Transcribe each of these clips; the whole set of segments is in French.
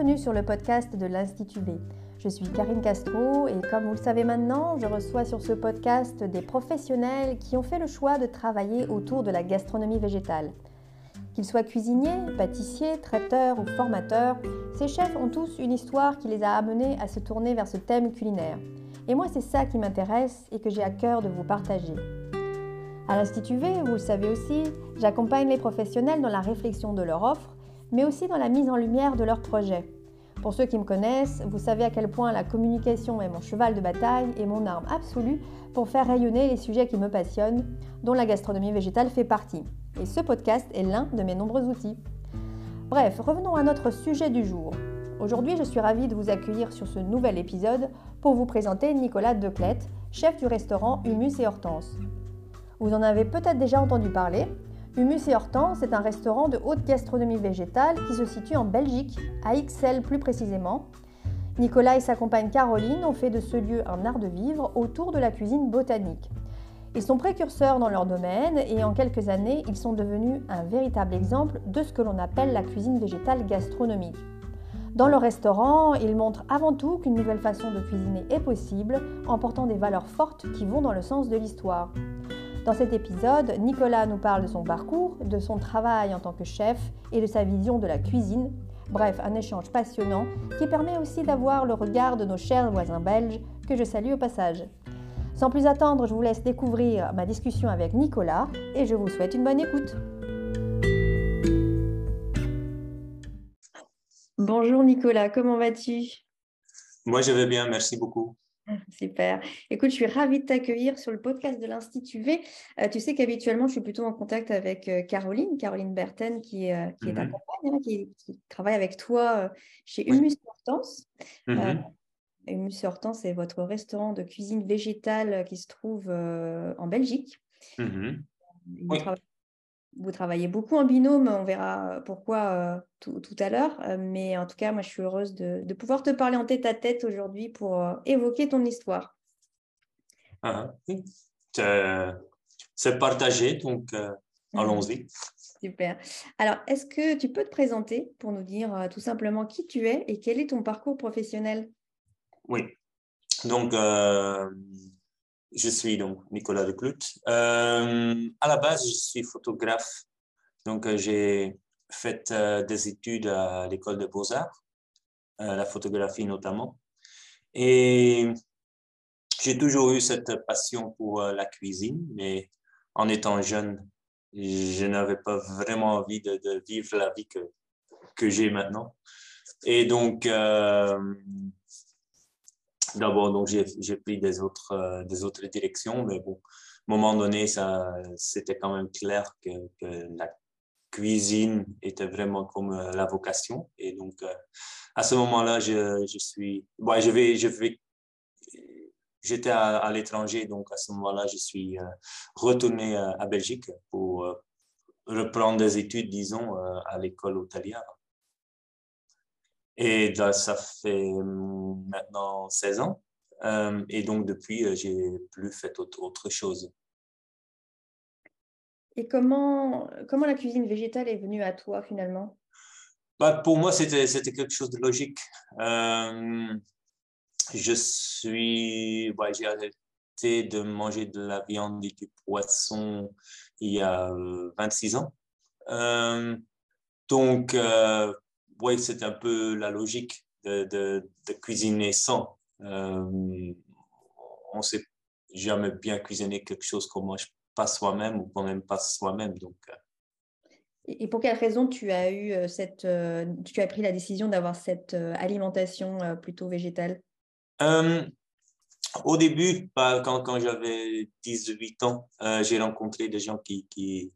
Bienvenue sur le podcast de l'Institut V. Je suis Karine Castro et comme vous le savez maintenant, je reçois sur ce podcast des professionnels qui ont fait le choix de travailler autour de la gastronomie végétale. Qu'ils soient cuisiniers, pâtissiers, traiteurs ou formateurs, ces chefs ont tous une histoire qui les a amenés à se tourner vers ce thème culinaire. Et moi, c'est ça qui m'intéresse et que j'ai à cœur de vous partager. À l'Institut V, vous le savez aussi, j'accompagne les professionnels dans la réflexion de leur offre, mais aussi dans la mise en lumière de leurs projets. Pour ceux qui me connaissent, vous savez à quel point la communication est mon cheval de bataille et mon arme absolue pour faire rayonner les sujets qui me passionnent, dont la gastronomie végétale fait partie. Et ce podcast est l'un de mes nombreux outils. Bref, revenons à notre sujet du jour. Aujourd'hui, je suis ravie de vous accueillir sur ce nouvel épisode pour vous présenter Nicolas Declette, chef du restaurant Humus et Hortense. Vous en avez peut-être déjà entendu parler, Humus et Hortense est un restaurant de haute gastronomie végétale qui se situe en Belgique, à Ixelles plus précisément. Nicolas et sa compagne Caroline ont fait de ce lieu un art de vivre autour de la cuisine botanique. Ils sont précurseurs dans leur domaine et en quelques années, ils sont devenus un véritable exemple de ce que l'on appelle la cuisine végétale gastronomique. Dans le restaurant, ils montrent avant tout qu'une nouvelle façon de cuisiner est possible en portant des valeurs fortes qui vont dans le sens de l'histoire. Dans cet épisode, Nicolas nous parle de son parcours, de son travail en tant que chef et de sa vision de la cuisine. Bref, un échange passionnant qui permet aussi d'avoir le regard de nos chers voisins belges que je salue au passage. Sans plus attendre, je vous laisse découvrir ma discussion avec Nicolas et je vous souhaite une bonne écoute. Bonjour Nicolas, comment vas-tu? Moi je vais bien, merci beaucoup. Super. Écoute, je suis ravie de t'accueillir sur le podcast de l'Institut V. Euh, tu sais qu'habituellement, je suis plutôt en contact avec euh, Caroline, Caroline Berten, qui, est, euh, qui est ta mhm. compagne, hein, qui, travaille avec toi chez Humus Hortense. Mhm. Humus Hortense, c'est votre restaurant de cuisine végétale qui se trouve en Belgique. Mhm. Oui vous travaillez beaucoup en binôme, on verra pourquoi euh, tout, à l'heure. Euh, mais en tout cas, moi, je suis heureuse de, pouvoir te parler en tête à tête aujourd'hui pour euh, évoquer ton histoire. Ah, c'est partagé, donc mhm. allons-y. Super. Alors, est-ce que tu peux te présenter pour nous dire tout simplement qui tu es et quel est ton parcours professionnel? Oui. Donc, je suis donc Nicolas de Euh, à la base, je suis photographe. Donc, euh, j'ai fait euh, des études à l'école de beaux-arts, la photographie notamment. Et j'ai toujours eu cette passion pour la cuisine, mais en étant jeune, je n'avais pas vraiment envie de, de, vivre la vie que, que j'ai maintenant. Et donc, D'abord, donc j'ai pris des autres, euh, des autres directions, mais bon, à un moment donné, c'était quand même clair que, la cuisine était vraiment comme euh, la vocation. Et donc, euh, à ce moment-là, je, je, suis, bon, je vais, je vais, j'étais à, l'étranger, donc à ce moment-là, je suis retourné à, Belgique pour reprendre des études, disons, à l'école hôtelière. Et ça fait maintenant 16 ans. Euh, et donc, depuis, euh, j'ai plus fait autre, chose. Et comment, comment la cuisine végétale est venue à toi finalement? Bah, Pour moi, c'était quelque chose de logique. Euh, je suis, j'ai arrêté de manger de la viande et du poisson il y a 26 ans. donc, oui, c'est un peu la logique de, de, cuisiner sans. Euh, on ne sait jamais bien cuisiner quelque chose qu'on mange pas soi-même ou qu'on n'aime pas soi-même. Donc, euh. et pour quelle raison tu as eu euh, cette, tu as pris la décision d'avoir cette alimentation plutôt végétale? Au début, bah, quand, quand j'avais 18 ans, j'ai rencontré des gens qui, qui,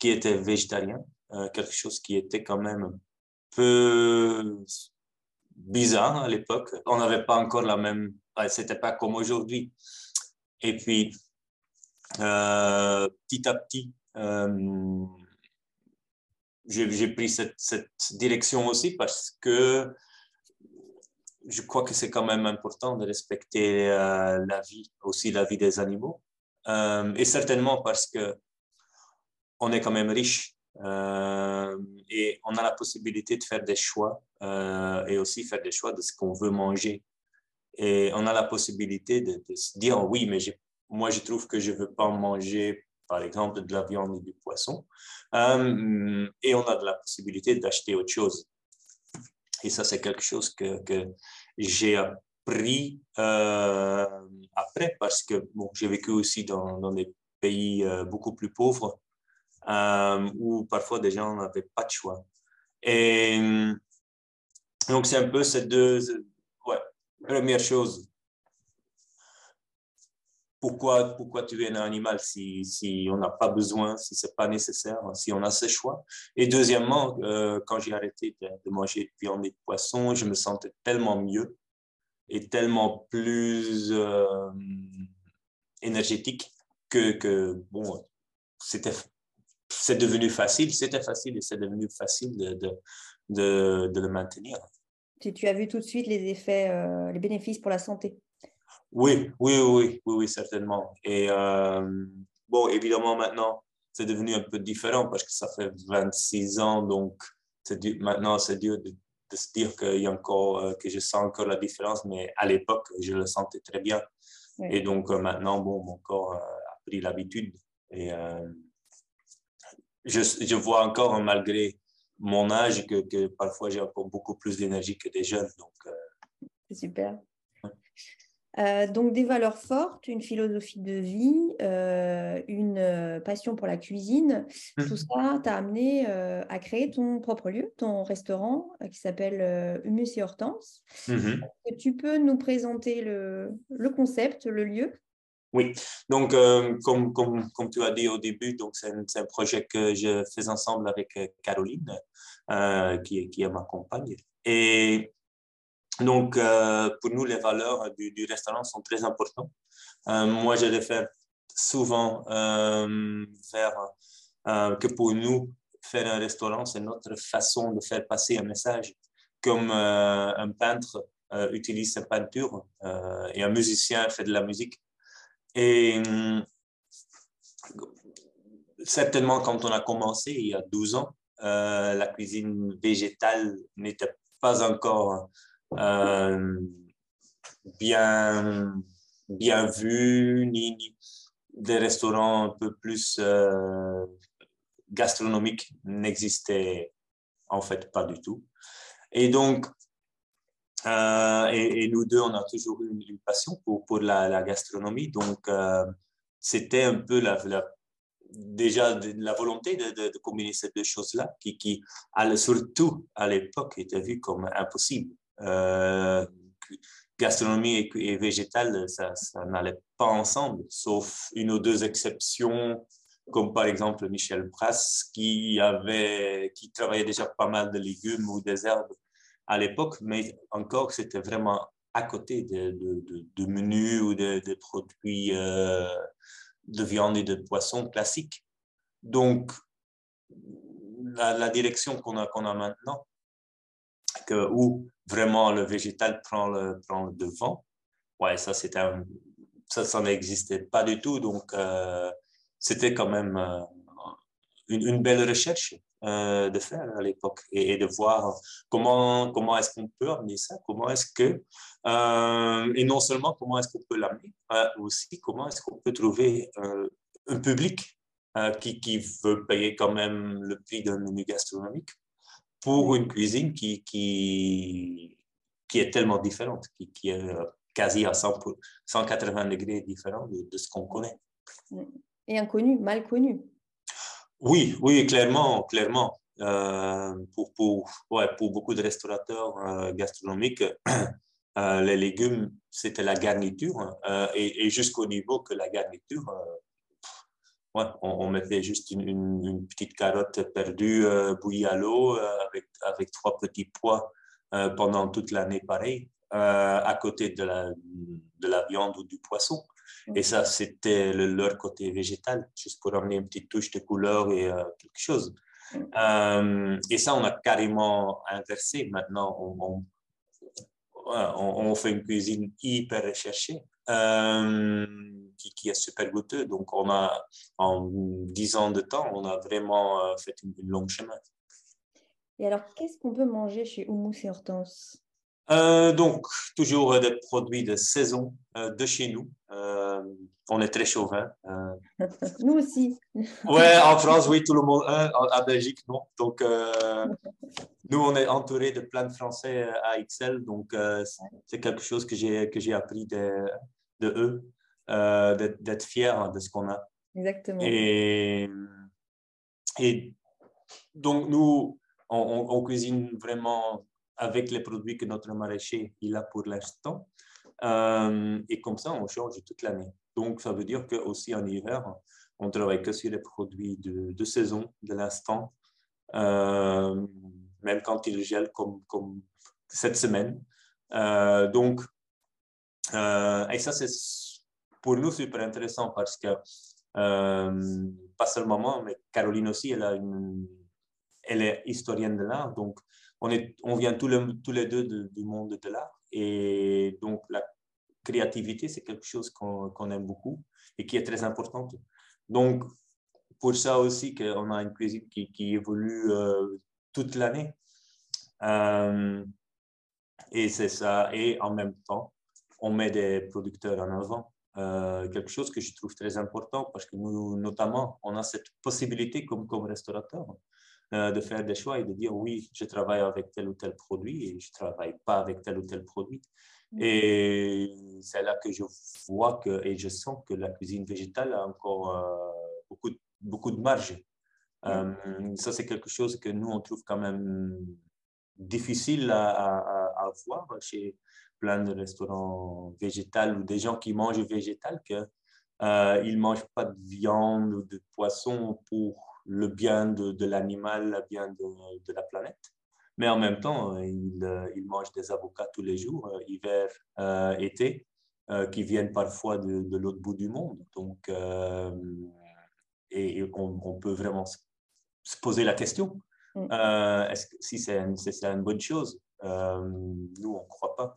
qui étaient végétariens, quelque chose qui était quand même bizarre à l'époque. On n'avait pas encore la même, c'était pas comme aujourd'hui. Et puis, euh, petit à petit, euh, j'ai pris cette, cette, direction aussi parce que je crois que c'est quand même important de respecter euh, la vie, aussi la vie des animaux. et certainement parce que on est quand même riche et on a la possibilité de faire des choix et aussi faire des choix de ce qu'on veut manger. Et on a la possibilité de, se dire, oui, mais moi, je trouve que je ne veux pas manger, par exemple, de la viande ou du poisson. et on a de la possibilité d'acheter autre chose. Et ça, c'est quelque chose que, j'ai appris euh, après parce que j'ai vécu aussi dans, des pays euh, beaucoup plus pauvres euh, où parfois des gens n'avaient pas de choix. Et donc, c'est un peu ces deux. Ouais, première chose, pourquoi, pourquoi tuer un animal si, si on n'a pas besoin, si ce n'est pas nécessaire, si on a ce choix? Et deuxièmement, euh, quand j'ai arrêté de, manger de viande et de poisson, je me sentais tellement mieux et tellement plus euh, énergétique que, que bon, c'était c'est devenu facile, c'était facile et c'est devenu facile de, de, de, de, le maintenir. Tu, tu as vu tout de suite les effets, euh, les bénéfices pour la santé oui, oui, oui, oui, oui, certainement. Et euh, bon, évidemment, maintenant, c'est devenu un peu différent parce que ça fait 26 ans, donc maintenant, c'est dur de, se dire qu'il y a encore, euh, que je sens encore la différence, mais à l'époque, je le sentais très bien. Et donc, maintenant, bon, mon corps a pris l'habitude. Et je, je, vois encore, malgré mon âge, que, que parfois j'ai encore beaucoup plus d'énergie que des jeunes. Donc, c'est super. Euh, donc des valeurs fortes, une philosophie de vie, euh, une euh, passion pour la cuisine, tout mmh. ça t'a amené à créer ton propre lieu, ton restaurant qui s'appelle Humus et Hortense. Mmh tu peux nous présenter le, concept, le lieu? Oui, donc comme, comme, comme, tu as dit au début, c'est un, projet que je fais ensemble avec Caroline, qui, qui est ma compagne. Et donc, euh, pour nous, les valeurs du, restaurant sont très importantes. Euh, moi, je réfère souvent euh, vers que pour nous, faire un restaurant, c'est notre façon de faire passer un message. Comme un peintre utilise sa peinture et un musicien fait de la musique. Et certainement, quand on a commencé il y a 12 ans, la cuisine végétale n'était pas encore euh, bien, bien vus, ni, des restaurants un peu plus euh, gastronomiques n'existaient en fait pas du tout. Et donc, euh, et, nous deux, on a toujours eu une, passion pour, la, gastronomie. Donc, c'était un peu déjà la volonté de, combiner ces deux choses-là, qui, surtout à l'époque, était vue comme impossible. Euh, gastronomie et, végétale, ça, n'allait pas ensemble, sauf une ou deux exceptions, comme par exemple Michel Brass, qui, avait, qui travaillait déjà pas mal de légumes ou des herbes à l'époque, mais encore, c'était vraiment à côté de, de, menus ou de, produits euh, de viande et de poisson classiques. Donc, la, direction qu'on a, qu'on a maintenant, où vraiment le végétal prend le, prend devant. Ouais, ça, ça, ça n'existait pas du tout. Donc, euh, c'était quand même euh, une, belle recherche euh, de faire à l'époque et, de voir comment, comment est-ce qu'on peut amener ça, comment est-ce que, et non seulement comment est-ce qu'on peut l'amener, aussi comment est-ce qu'on peut trouver un public qui, qui veut payer quand même le prix d'un menu gastronomique pour une cuisine qui, qui, qui est tellement différente, qui, qui est euh, quasi à 100, 180 degrés différent de, ce qu'on connaît. Et inconnu, mal connu. Oui, oui, clairement, clairement. Euh, pour, pour, ouais, pour beaucoup de restaurateurs euh, gastronomiques, les légumes, c'était la garniture. et, jusqu'au niveau que la garniture, on, mettait juste une, petite carotte perdue euh, bouillie à l'eau euh, avec, avec trois petits pois euh, pendant toute l'année pareil, à côté de la, de la viande ou du poisson. Et ça, c'était leur côté végétal, juste pour amener une petite touche de couleur et quelque chose. et ça, on a carrément inversé. Maintenant, on, on, fait une cuisine hyper recherchée qui, est super goûteux. Donc, on a, en 10 ans de temps, on a vraiment euh, fait une, longue chemin. Et alors, qu'est-ce qu'on peut manger chez Oumous et Hortense? Euh, donc, toujours des produits de saison euh, de chez nous. Euh, on est très chauvin. nous aussi. ouais, en France, oui, tout le monde. en Belgique, non. Donc, nous, on est entouré de plein de Français à XL. Donc, c'est quelque chose que j'ai, que j'ai appris de, de eux, d'être, fier de ce qu'on a. Exactement. Et, et donc, nous, on cuisine vraiment avec les produits que notre maraîcher il a pour l'instant. Euh, et comme ça, on change toute l'année. Donc, ça veut dire qu'aussi en hiver, on travaille que sur les produits de, de saison, de l'instant, euh, même quand il gèle comme, comme cette semaine. Euh, donc, et ça, c'est pour nous super intéressant parce que, pas seulement moi, mais Caroline aussi, elle, elle est historienne de l'art. Donc, on, vient tous les, deux du monde de l'art. Et donc, la créativité, c'est quelque chose qu'on aime beaucoup et qui est très importante. Donc, pour ça aussi qu'on a une cuisine qui, évolue euh, toute l'année. Euh, et c'est ça. Et en même temps, on met des producteurs en avant. Euh, quelque chose que je trouve très important parce que nous, notamment, on a cette possibilité comme restaurateur euh, de faire des choix et de dire oui, je travaille avec tel ou tel produit et je ne travaille pas avec tel ou tel produit. Mm. Et c'est là que je vois que, et je sens que la cuisine végétale a encore euh, beaucoup, beaucoup de marge. Mm. Euh, ça, c'est quelque chose que nous, on trouve quand même difficile à, à, à voir chez plein de restaurants végétales ou des gens qui mangent végétal, qu'ils ne mangent pas de viande ou de poisson pour le bien de, l'animal, le bien de, la planète. Mais en même temps, euh, il, euh, il mange des avocats tous les jours, euh, hiver, été, qui viennent parfois de, l'autre bout du monde. Donc, et, on, peut vraiment se poser la question mm. est-ce que, si c'est une, bonne chose. nous, on ne croit pas.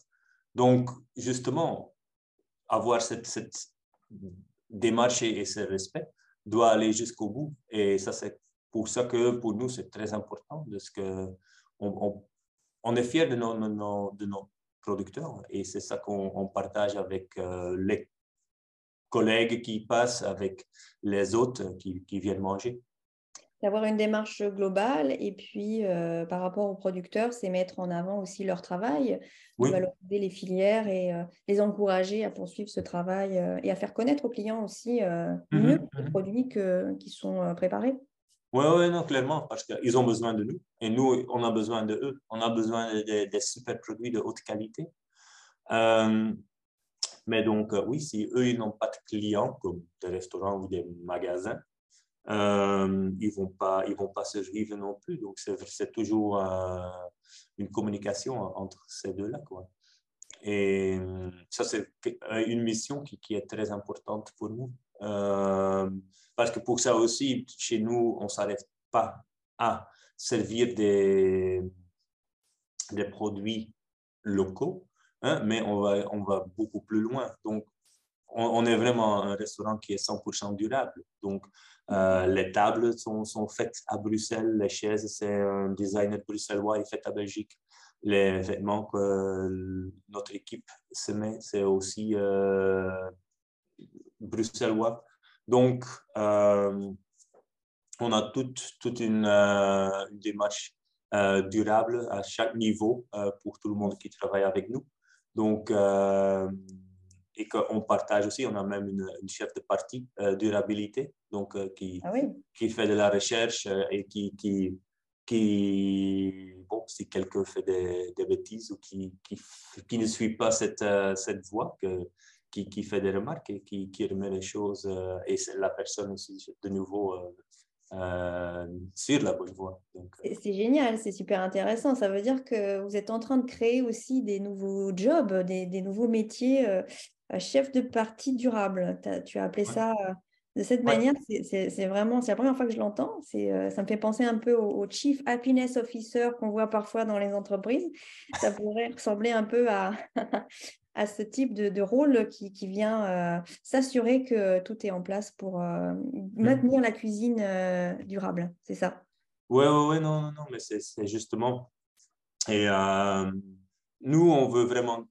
Donc, justement, avoir cette, cette démarche et ce respect, doit aller jusqu'au bout. Et ça, c'est pour ça que pour nous, c'est très important parce que on, on, est fiers de nos, de nos producteurs et c'est ça qu'on partage avec euh, les collègues qui passent, avec les autres qui viennent manger d'avoir une démarche globale et puis euh, par rapport aux producteurs, c'est mettre en avant aussi leur travail, valoriser les filières et euh, les encourager à poursuivre ce travail euh, et à faire connaître aux clients aussi mmh mieux les mmh produits que, qui sont préparés. Oui, ouais, non, clairement, parce qu'ils ont besoin de nous et nous, on a besoin de eux. On a besoin des de, super produits de haute qualité. mais donc, oui, si eux, ils n'ont pas de clients comme des restaurants ou des magasins, euh, ils vont, pas, ils vont pas se vivre non plus. Donc, c'est toujours euh, une communication entre ces deux-là. Quoi. Et ça, c'est une mission qui, est très importante pour nous. Euh, parce que pour ça aussi, chez nous, on s'arrête pas à servir des, des produits locaux, hein, mais on va, on va beaucoup plus loin. Donc, on, est vraiment un restaurant qui est 100% durable. Donc, euh, les tables sont, faites à Bruxelles, les chaises, c'est un designer bruxellois, il fait à Belgique. Les vêtements que notre équipe se met, c'est aussi euh, bruxellois. Donc, euh, on a toute, toute une, une démarche durable à chaque niveau pour tout le monde qui travaille avec nous. Donc, et qu'on partage aussi. On a même une, chef de partie euh, durabilité, donc euh, qui, ah qui fait de la recherche euh, et qui, qui, qui, bon, si quelqu'un fait des, des, bêtises ou qui, qui, qui, ne suit pas cette, cette voie, que, qui, qui fait des remarques et qui, qui remet les choses, et la personne aussi, de nouveau, sur la bonne voie. C'est génial, c'est super intéressant. Ça veut dire que vous êtes en train de créer aussi des nouveaux jobs, des, des nouveaux métiers chef de parti durable. tu as appelé ça euh, de cette manière. C'est vraiment, c'est la première fois que je l'entends. Euh, ça me fait penser un peu au, Chief Happiness Officer qu'on voit parfois dans les entreprises. Ça pourrait ressembler un peu à, à ce type de, rôle qui, vient euh, s'assurer que tout est en place pour mmh. maintenir la cuisine durable. C'est ça. Oui, oui, oui, non, non, non, mais c'est justement. Et nous, on veut vraiment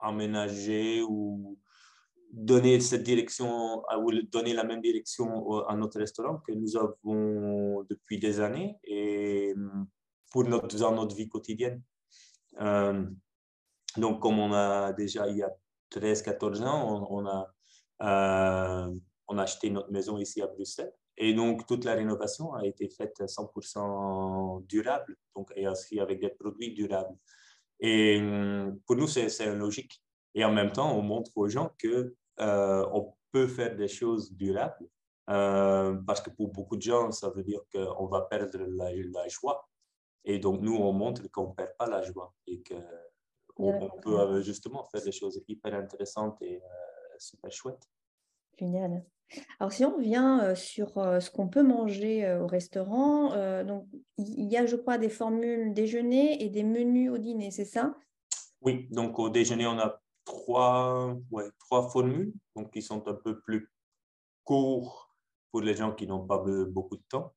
aménager ou donner cette direction, ou donner la même direction à notre restaurant que nous avons depuis des années et pour notre, dans notre vie quotidienne. Euh, donc, comme on a déjà, il y a 13-14 ans, on, a, euh, on a acheté notre maison ici à Bruxelles. Et donc, toute la rénovation a été faite 100% durable, donc, et aussi avec des produits durables. Et pour nous, c'est logique. Et en même temps, on montre aux gens que euh, on peut faire des choses durables. Euh, parce que pour beaucoup de gens, ça veut dire qu'on va perdre la, la, joie. Et donc, nous, on montre qu'on ne perd pas la joie et qu'on on peut euh, justement faire des choses hyper intéressantes et super chouettes. Génial. Alors, si on revient sur ce qu'on peut manger au restaurant, donc il y a, je crois, des formules déjeuner et des menus au dîner, c'est ça? Oui, donc au déjeuner, on a trois, ouais, trois formules, donc qui sont un peu plus courts pour les gens qui n'ont pas beaucoup de temps,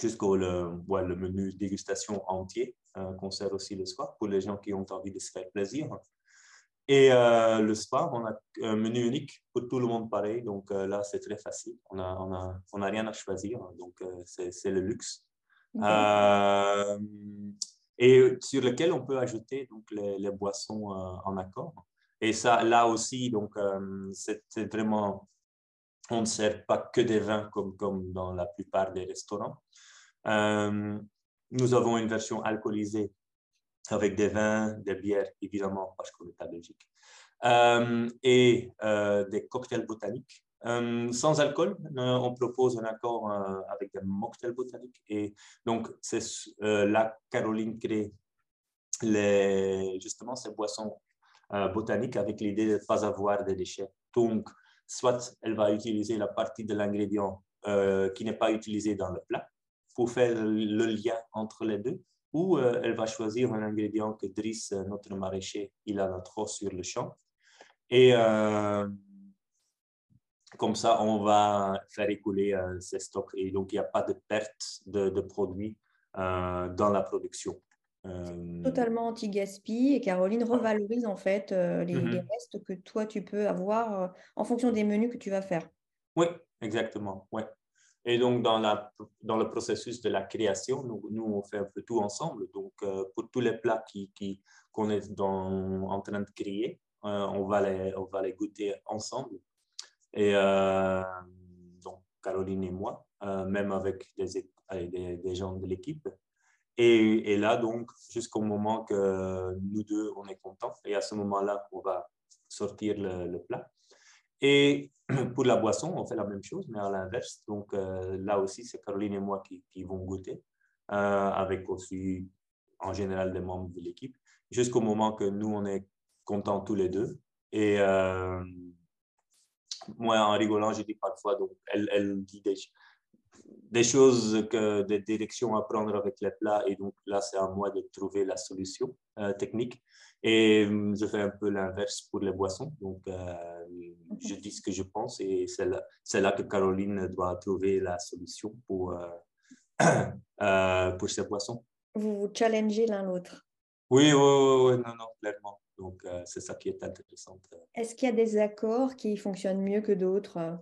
jusqu'au le, le menu dégustation entier euh, qu'on sert aussi le soir pour les gens qui ont envie de se faire plaisir. Et euh, le soir, on a un menu unique pour tout le monde pareil. Donc euh, là, c'est très facile. On n'a on a, on a rien à choisir. Donc c'est le luxe et sur lequel on peut ajouter donc, les, boissons euh, en accord. Et ça, là aussi, donc, euh, c'est vraiment, on ne sert pas que des vins comme, comme dans la plupart des restaurants. Euh, nous avons une version alcoolisée avec des vins, des bières, évidemment, parce qu'on est à Belgique, et des cocktails botaniques euh, sans alcool, euh, on propose un accord euh, avec des mocktails botaniques. Et donc, c'est la Caroline crée justement ces boissons botaniques avec l'idée de ne pas avoir de déchets. Donc, soit elle va utiliser la partie de l'ingrédient qui n'est pas utilisé dans le plat pour faire le lien entre les deux, ou elle va choisir un ingrédient que Driss, notre maraîcher, il a trop sur le champ. Et comme ça, on va faire écouler euh, ces stocks et donc il n'y a pas de perte de, produits euh, dans la production. Euh, Totalement anti-gaspi et Caroline revalorise en fait les, mm-hmm. restes que toi tu peux avoir en fonction des menus que tu vas faire. Oui, exactement. Ouais. Et donc, dans, la, dans le processus de la création, nous, nous, on fait un peu tout ensemble. Donc, pour tous les plats qu'on qui, est en train de créer, on, va les, on va les goûter ensemble. Et euh, donc, Caroline et moi, euh, même avec des, des, gens de l'équipe. Et, et, là, donc, jusqu'au moment que nous deux, on est contents. Et à ce moment-là, on va sortir le, plat. Et pour la boisson, on fait la même chose, mais à l'inverse. Donc, euh, là aussi, c'est Caroline et moi qui, vont goûter, avec aussi, en général, des membres de l'équipe, jusqu'au moment que nous, on est contents tous les deux. Et, moi, en rigolant, j'ai dit parfois, donc, elle, elle dit des, choses, que, des directions à prendre avec les plats. Et donc, là, c'est à moi de trouver la solution euh, technique. Et hum, je fais un peu l'inverse pour les boissons. Euh, je dis ce que je pense et c'est là, là, que Caroline doit trouver la solution pour, euh, pour ces boissons. Vous vous challengez l'un l'autre. Oui, oui, oui, oui, non, non, clairement. Donc, euh, c'est ça qui est intéressant. Est-ce qu'il y a des accords qui fonctionnent mieux que d'autres?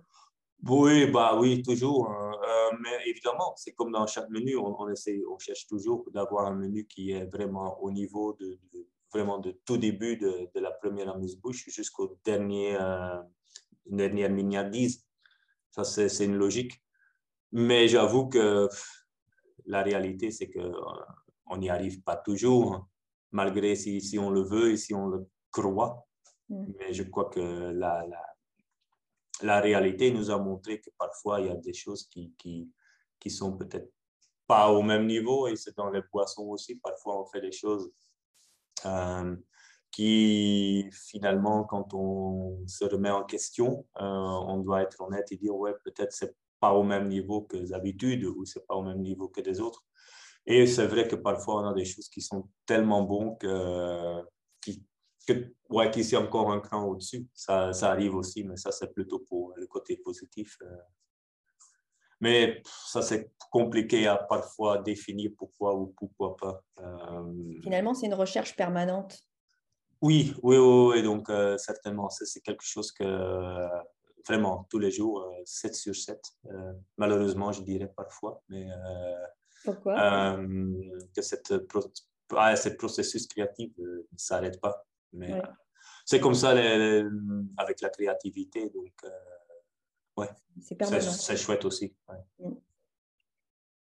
Oui, bah oui, toujours. Hein. Euh, mais évidemment, c'est comme dans chaque menu, on, essaie, on cherche toujours d'avoir un menu qui est vraiment au niveau de, vraiment de tout début de, la première amuse-bouche jusqu'au dernier euh, dernière mignardise. Ça, c'est une logique. Mais j'avoue que la réalité, c'est qu'on n'y arrive pas toujours. Hein malgré si, si, on le veut et si on le croit. Mm. Mais je crois que la, la, la, réalité nous a montré que parfois il y a des choses qui, qui, qui sont peut-être pas au même niveau et c'est dans les boissons aussi. Parfois on fait des choses euh, qui finalement, quand on se remet en question, euh, on doit être honnête et dire ouais, peut-être c'est pas au même niveau que d'habitude ou c'est pas au même niveau que des autres. Et c'est vrai que parfois, on a des choses qui sont tellement bonnes que, qui, que, ouais, qu'ici encore un cran au-dessus. Ça, ça, arrive aussi, mais ça, c'est plutôt pour le côté positif. Euh. Mais ça, c'est compliqué à parfois définir pourquoi ou pourquoi pas. Euh. Finalement, c'est une recherche permanente. Oui, oui, oui, donc euh, certainement, c'est quelque chose que vraiment tous les jours, 7 sur 7, malheureusement, je dirais parfois, mais pourquoi? que cette, ah, ce processus créatif ne s'arrête pas. Mais c'est comme ça avec la créativité. Donc, euh, ouais, c'est chouette aussi. Mm.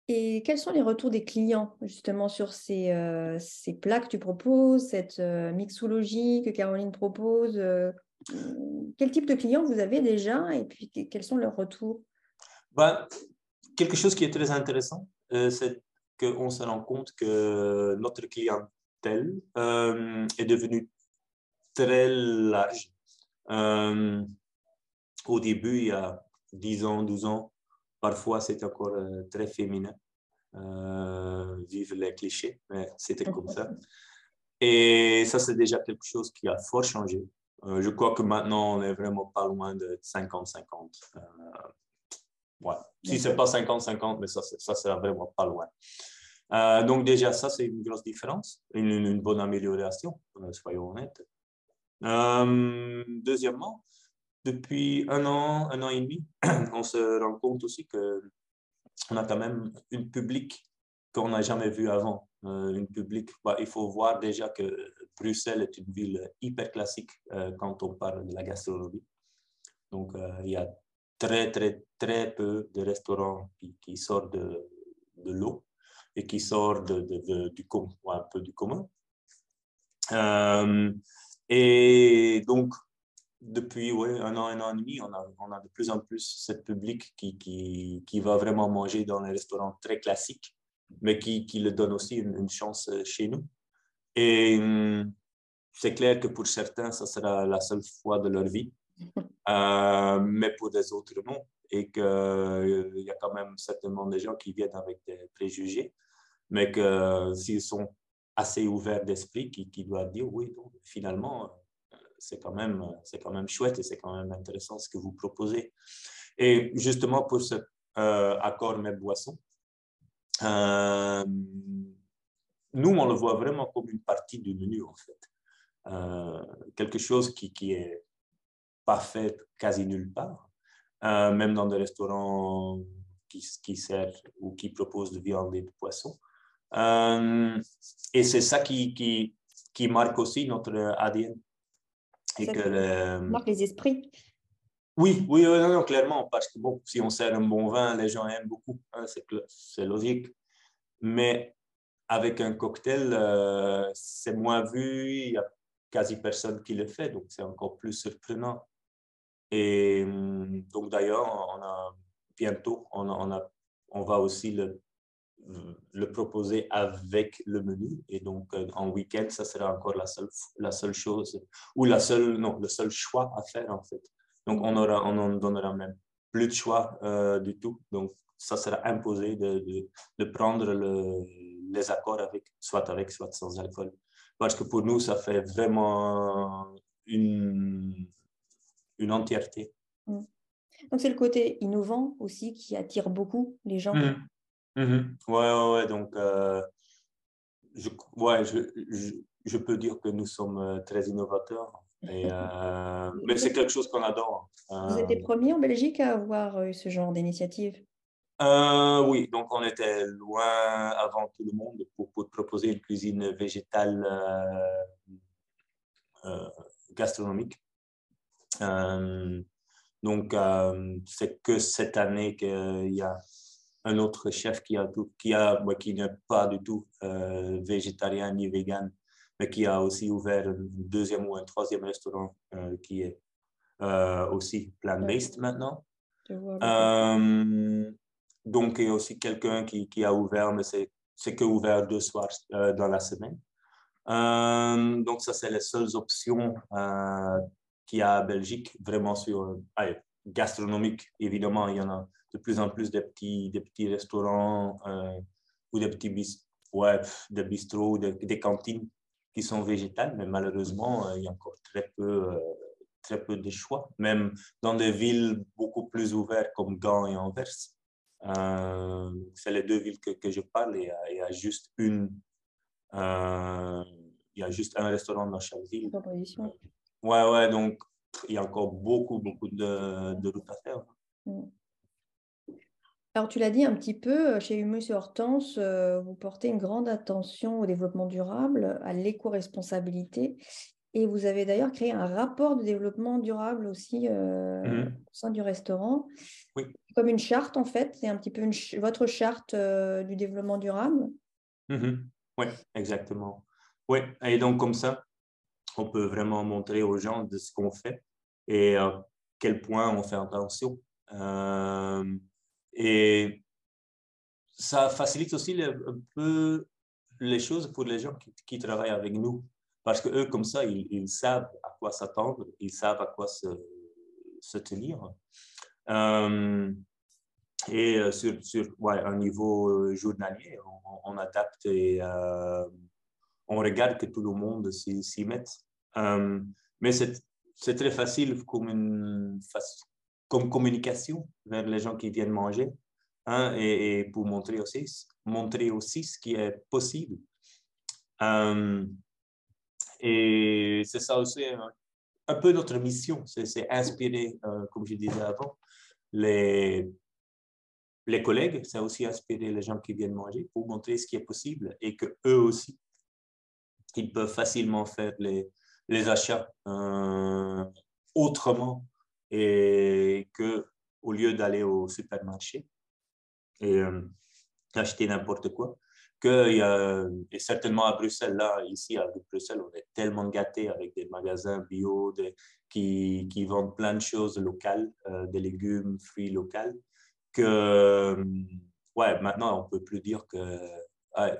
Et quels sont les retours des clients justement sur ces, euh, ces plats que tu proposes, cette euh, mixologie que Caroline propose Quel type de clients vous avez déjà et puis quels sont leurs retours? Ben, Quelque chose qui est très intéressant, c'est qu'on se rend compte que notre clientèle est devenue très large. Euh, au début, il y a 10 ans, 12 ans, parfois c'était encore euh, très féminin. Euh, vive les clichés, mais c'était comme ça. Et ça, c'est déjà quelque chose qui a fort changé. je crois que maintenant, on est vraiment pas loin de 50-50. ouais. Si ce n'est pas 50-50, mais ça, ça sera vraiment pas loin. donc déjà, ça, c'est une grosse différence, une, une bonne amélioration, soyons honnêtes. Euh, deuxièmement, depuis un an, un an et demi, on se rend compte aussi qu'on a quand même une public qu'on n'a jamais vu avant. Euh, une public, bah, il faut voir déjà que Bruxelles est une ville hyper classique euh, quand on parle de la gastronomie. Donc, il y a très, très, très peu de restaurants qui, sortent de, l'eau et qui sortent de, de, un peu du commun. Et donc, depuis ouais, un an, un an et demi, on a, on a de plus en plus cette public qui, qui, qui, va vraiment manger dans les restaurants très classiques, mais qui, qui le donne aussi une, chance euh, chez nous. Et hum, c'est clair que pour certains, ça sera la seule fois de leur vie, euh, mais pour des autres, non. Et qu'il euh, y a quand même certainement des gens qui viennent avec des préjugés, mais que s'ils sont assez ouvert d'esprit qui, qui, doit dire oui, donc, finalement, euh, c'est quand, même, quand même chouette et c'est quand même intéressant ce que vous proposez. Et justement, pour ce euh, accord mes boissons, euh, nous, on le voit vraiment comme une partie du menu, en fait. quelque chose qui, qui est pas fait quasi nulle part, même dans des restaurants qui, qui servent ou qui proposent de viande et de poisson. Euh, et c'est ça qui, qui, qui, marque aussi notre ADN. Et que marque les esprits. Oui, oui, clairement, parce que bon, si on sert un bon vin, les gens aiment beaucoup, hein, c'est logique. Mais avec un cocktail, euh, c'est moins vu, il n'y a quasi personne qui le fait, donc c'est encore plus surprenant. Et hum, donc d'ailleurs, on a bientôt, on, on, a, on va aussi le le proposer avec le menu. Et donc, euh, en week-end, ça sera encore la seule, la seule chose, ou la seule, non, le seul choix à faire, en fait. Donc, on aura, on en donnera même plus de choix euh, du tout. Donc, ça sera imposé de, de, prendre le, les accords avec, soit avec, soit sans alcool. Parce que pour nous, ça fait vraiment une, une entièreté. Mm. Donc, c'est le côté innovant aussi qui attire beaucoup les gens. Mm. Mhm. Ouais, ouais, ouais, donc euh, je, ouais, je, je, je, peux dire que nous sommes euh, très innovateurs. Et, euh, mais c'est quelque chose qu'on adore. Vous êtes les premiers en Belgique à avoir eu ce genre d'initiative? Oui, donc on était loin avant tout le monde pour, pour proposer une cuisine végétale gastronomique. donc, c'est que cette année qu'il y a un autre chef qui, a tout, qui, a, qui n'est pas du tout euh, végétarien ni vegan, mais qui a aussi ouvert un deuxième ou un troisième restaurant euh, qui est euh, aussi plant-based maintenant. donc, il y a aussi quelqu'un qui, qui, a ouvert, mais c'est, c'est que ouvert deux soirs dans la semaine. donc, ça, c'est les seules options qu'il y a à Belgique, vraiment sur gastronomique. Évidemment, il y en a de plus en plus de petits, des petits restaurants euh, ou des petits bis ouais, des bistrots, des, des, cantines qui sont végétales, mais malheureusement, il y a encore très peu, très peu de choix, même dans des villes beaucoup plus ouvertes comme Gand et Anvers. c'est les deux villes que, que je parle et il y a juste une il y a juste un restaurant dans chaque ville. Ouais, ouais, donc il y a encore beaucoup, beaucoup de, de routes à faire. Mm. Alors, tu l'as dit un petit peu, chez Humus et Hortense, euh, vous portez une grande attention au développement durable, à l'éco-responsabilité. Et vous avez d'ailleurs créé un rapport de développement durable aussi euh, mm-hmm. au sein du restaurant. Oui. Comme une charte, en fait. C'est un petit peu une votre charte euh, du développement durable. Mm-hmm. Oui, exactement. Oui, et donc comme ça, on peut vraiment montrer aux gens de ce qu'on fait et à quel point on fait attention. Euh, et ça facilite aussi un peu les choses pour les gens qui, travaillent avec nous. Parce que eux, comme ça, ils, savent à quoi s'attendre, ils savent à quoi se, tenir. Euh, et euh, sur, un niveau journalier, on, adapte et on regarde que tout le monde s'y mette. mais c'est très facile comme, une, comme communication vers les gens qui viennent manger hein, et, pour montrer aussi, montrer aussi ce qui est possible. et c'est ça aussi un, peu notre mission, c'est inspirer, euh, comme je disais avant, les, les collègues, c'est aussi inspirer les gens qui viennent manger pour montrer ce qui est possible et que eux aussi, ils peuvent facilement faire les, les achats euh, autrement et que au lieu d'aller au supermarché et euh, acheter n'importe quoi, que y a, et certainement à Bruxelles, là, ici à Bruxelles, on est tellement gâtés avec des magasins bio qui, qui, vendent plein de choses locales, euh, des légumes, fruits locaux, que ouais, maintenant on peut plus dire que ouais,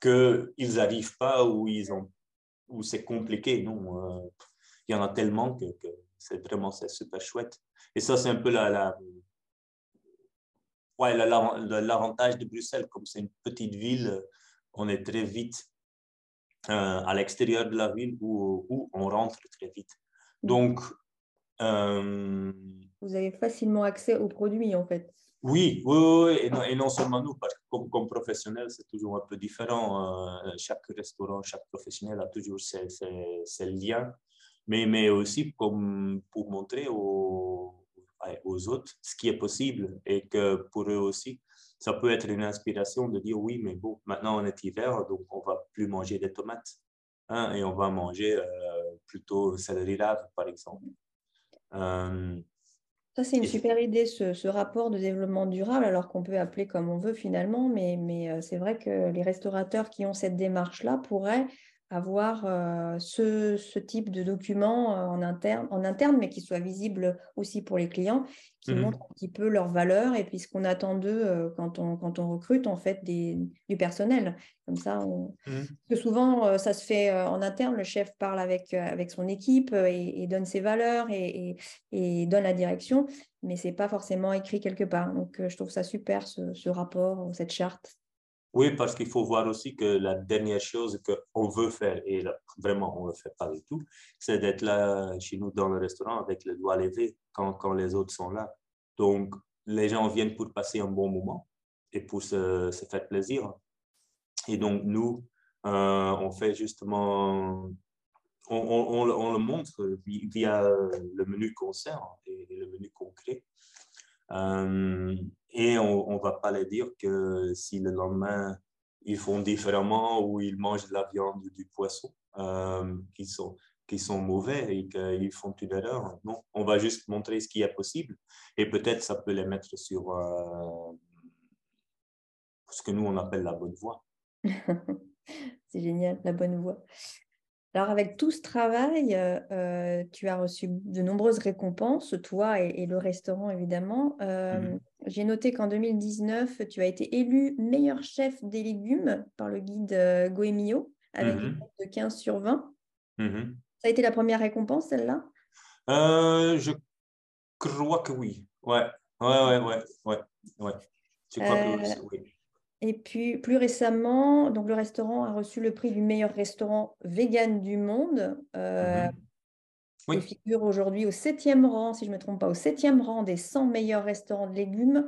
qu'ils n'arrivent pas ou ou c'est compliqué. Non, euh, il y en a tellement que, c'est vraiment c'est super chouette. Et ça, c'est un peu la, la ouais, l'avantage de Bruxelles, comme c'est une petite ville, on est très vite euh, à l'extérieur de la ville où, où, on rentre très vite. Donc, euh, vous avez facilement accès aux produits en fait. Oui, oui, Et, non, seulement nous, parce que comme, comme professionnel, c'est toujours un peu différent. Euh, chaque restaurant, chaque professionnel a toujours ses, ses, liens, mais, mais aussi comme pour montrer aux, aux autres ce qui est possible et que pour eux aussi, ça peut être une inspiration de dire oui, mais bon, maintenant on est hiver, donc on va plus manger des tomates hein, et on va manger euh, plutôt céleri rave, par exemple. Euh, ça, c'est une super idée, ce, rapport de développement durable, alors qu'on peut appeler comme on veut finalement, mais, mais euh, c'est vrai que les restaurateurs qui ont cette démarche-là pourraient avoir euh, ce, ce, type de document euh, en, interne, en interne, mais qui soit visible aussi pour les clients, qui mmh montre un petit peu leur valeur et puis ce qu'on attend d'eux euh, quand, on, quand on recrute en fait des, du personnel. Comme ça, on... Mmh. que souvent ça se fait en interne, le chef parle avec, avec son équipe et, donne ses valeurs et, et, donne la direction, mais c'est pas forcément écrit quelque part. Donc je trouve ça super ce, ce rapport, cette charte. Oui, parce qu'il faut voir aussi que la dernière chose qu'on veut faire, et vraiment on ne le fait pas du tout, c'est d'être là chez nous dans le restaurant avec le doigt levé quand, quand, les autres sont là. Donc, les gens viennent pour passer un bon moment et pour se, faire plaisir. Et donc, nous, euh, on fait justement, on, le montre via le menu concert et le menu concret. Et on ne va pas leur dire que si le lendemain, ils font différemment ou ils mangent de la viande ou du poisson, euh, qui, sont, qui sont mauvais et qu'ils font une erreur. Non, on va juste montrer ce qui est possible et peut-être ça peut les mettre sur euh, ce que nous, on appelle la bonne voie. C'est génial, la bonne voie. Alors avec tout ce travail, euh, euh, tu as reçu de nombreuses récompenses, toi et, le restaurant évidemment. Euh, mmh j'ai noté qu'en 2019, tu as été élu meilleur chef des légumes par le guide Goemio avec mmh une note de 15 sur 20. Mmh Ça a été la première récompense, celle-là? Je crois que oui. Ouais, ouais, ouais, ouais. ouais, Je crois que oui. Et puis, plus récemment, donc le restaurant a reçu le prix du meilleur restaurant vegan du monde. Euh, mhm. Il figure aujourd'hui au septième rang, si je ne me trompe pas, au septième rang des 100 meilleurs restaurants de légumes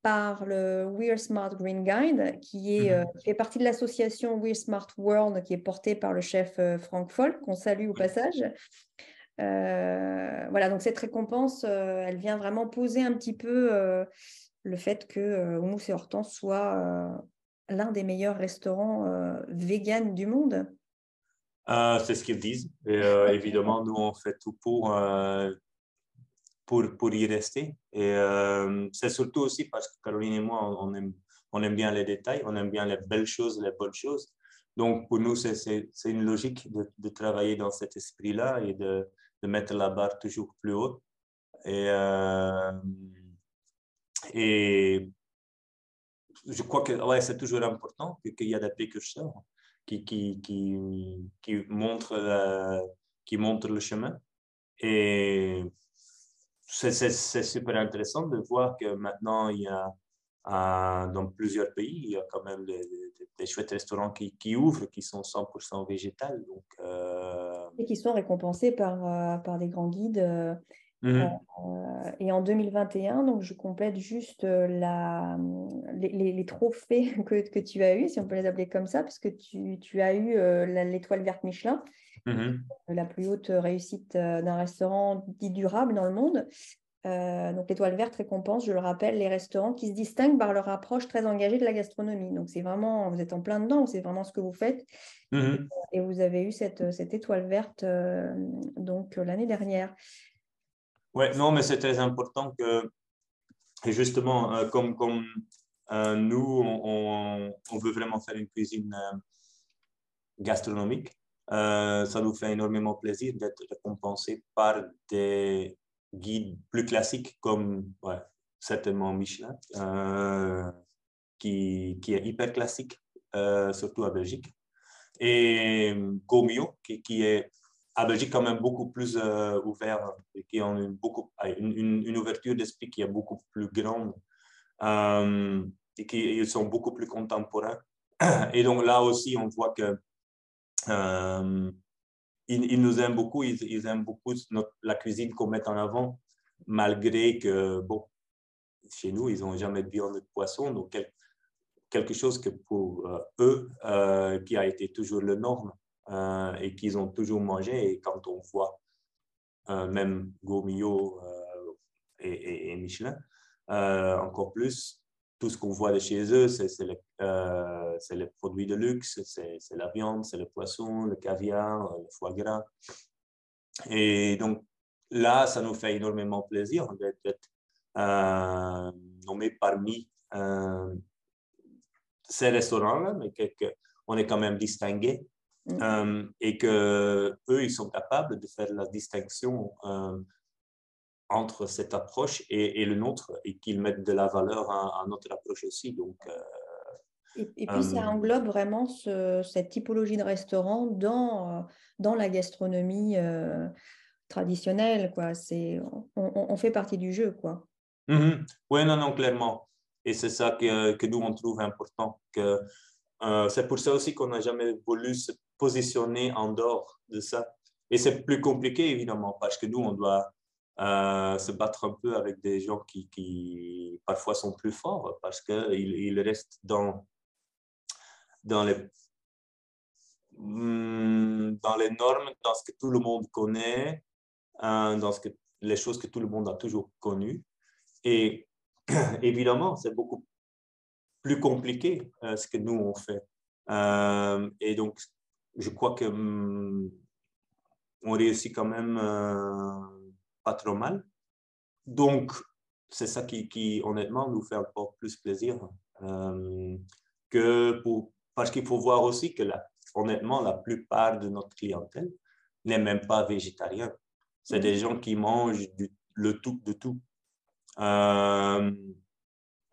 par le We're Smart Green Guide, qui, est, mhm. euh, fait partie de l'association We're Smart World, qui est portée par le chef euh, Frank Folk, qu'on salue au passage. voilà, donc cette récompense, elle vient vraiment poser un petit peu le fait que euh, et Hortense soit euh, l'un des meilleurs restaurants euh, véganes du monde C'est ce qu'ils disent. Et évidemment, nous, on fait tout pour, pour, pour y rester. Et c'est surtout aussi parce que Caroline et moi, on aime, on aime bien les détails, on aime bien les belles choses, les bonnes choses. Donc, pour nous, c'est une logique de, de, travailler dans cet esprit-là et de, de, mettre la barre toujours plus haut. Et et je crois que ouais, c'est toujours important qu'il y a des précurseurs qui, qui, qui, qui, montrent, le, qui montrent le chemin. Et c'est super intéressant de voir que maintenant, il y a dans plusieurs pays, il y a quand même des, des, chouettes restaurants qui, qui, ouvrent, qui sont 100% végétales. Donc, euh, Et qui sont récompensés par, euh, par des grands guides euh, Mmh. Euh, et en 2021, donc je complète juste euh, la, les, trophées que, que, tu as eus, si on peut les appeler comme ça, parce que tu, tu as eu euh, l'étoile verte Michelin, mmh la plus haute réussite d'un restaurant dit durable dans le monde. donc l'étoile verte récompense, je le rappelle, les restaurants qui se distinguent par leur approche très engagée de la gastronomie. Donc c'est vraiment, vous êtes en plein dedans, c'est vraiment ce que vous faites. Mmh et vous avez eu cette, cette étoile verte donc l'année dernière. Oui, non, mais c'est très important que, et justement, euh, comme, comme euh, nous, on, on, veut vraiment faire une cuisine euh, gastronomique, ça nous fait énormément plaisir d'être récompensé par des guides plus classiques comme ouais, certainement Michelin, qui, qui, est hyper classique, surtout à Belgique, et Gomio, qui, qui est à Belgique quand même beaucoup plus euh, ouvert et qui ont une, beaucoup, une, une ouverture d'esprit qui est beaucoup plus grande euh, et qui ils sont beaucoup plus contemporains. Et donc là aussi, on voit que euh, ils, nous aiment beaucoup, ils, ils aiment beaucoup notre, la cuisine qu'on met en avant, malgré que, bon, chez nous, ils n'ont jamais de viande de poisson, donc quelque chose que pour eux, qui a été toujours le norme. Euh, et qu'ils ont toujours mangé. Et quand on voit euh, même Gomio euh, et, Michelin, encore plus, tout ce qu'on voit de chez eux, c'est les, produits de luxe, c'est la viande, c'est le poisson, le caviar, le foie gras. Et donc là, ça nous fait énormément plaisir d'être nommé parmi ces restaurants-là, mais on est quand même distingué Mm. Euh, et que eux, ils sont capables de faire la distinction euh, entre cette approche et, le nôtre et qu'ils mettent de la valeur à, notre approche aussi. Donc, euh, et, puis, ça englobe vraiment cette typologie de restaurant dans, dans la gastronomie traditionnelle. Quoi. On, on, fait partie du jeu. Quoi. Mm-hmm. Oui, non, non, clairement. Et c'est ça que, que, nous, on trouve important. Que, c'est pour ça aussi qu'on n'a jamais voulu se positionner en dehors de ça. Et c'est plus compliqué, évidemment, parce que nous, on doit euh, se battre un peu avec des gens qui, qui parfois sont plus forts, parce qu'ils ils restent dans, dans, les, hmm, dans les normes, dans ce que tout le monde connaît, hein, dans ce que, les choses que tout le monde a toujours connues. Et évidemment, c'est beaucoup plus compliqué euh, ce que nous, on fait. Euh, et donc, je crois que hum, on réussit quand même euh, pas trop mal. Donc, c'est ça qui, qui, honnêtement, nous fait encore plus plaisir. Euh, que pour, parce qu'il faut voir aussi que, la, honnêtement, la plupart de notre clientèle n'est même pas végétarien. C'est des gens qui mangent le tout de tout. Euh,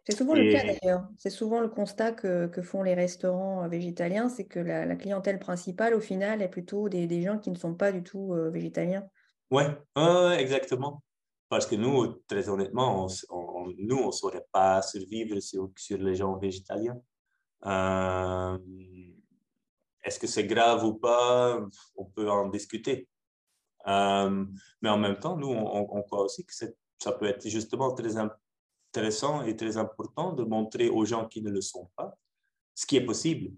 c'est souvent le cas d'ailleurs. C'est souvent le constat que, font les restaurants euh, végétaliens, c'est que la, clientèle principale, au final, est plutôt des, gens qui ne sont pas du tout euh, végétaliens. Oui, exactement. Parce que nous, très honnêtement, on, nous, on ne saurait pas survivre sur, sur, les gens végétaliens. Est-ce que c'est grave ou pas? On peut en discuter. mais en même temps, nous, on, on croit aussi que ça peut être justement très intéressant et très important de montrer aux gens qui ne le sont pas ce qui est possible.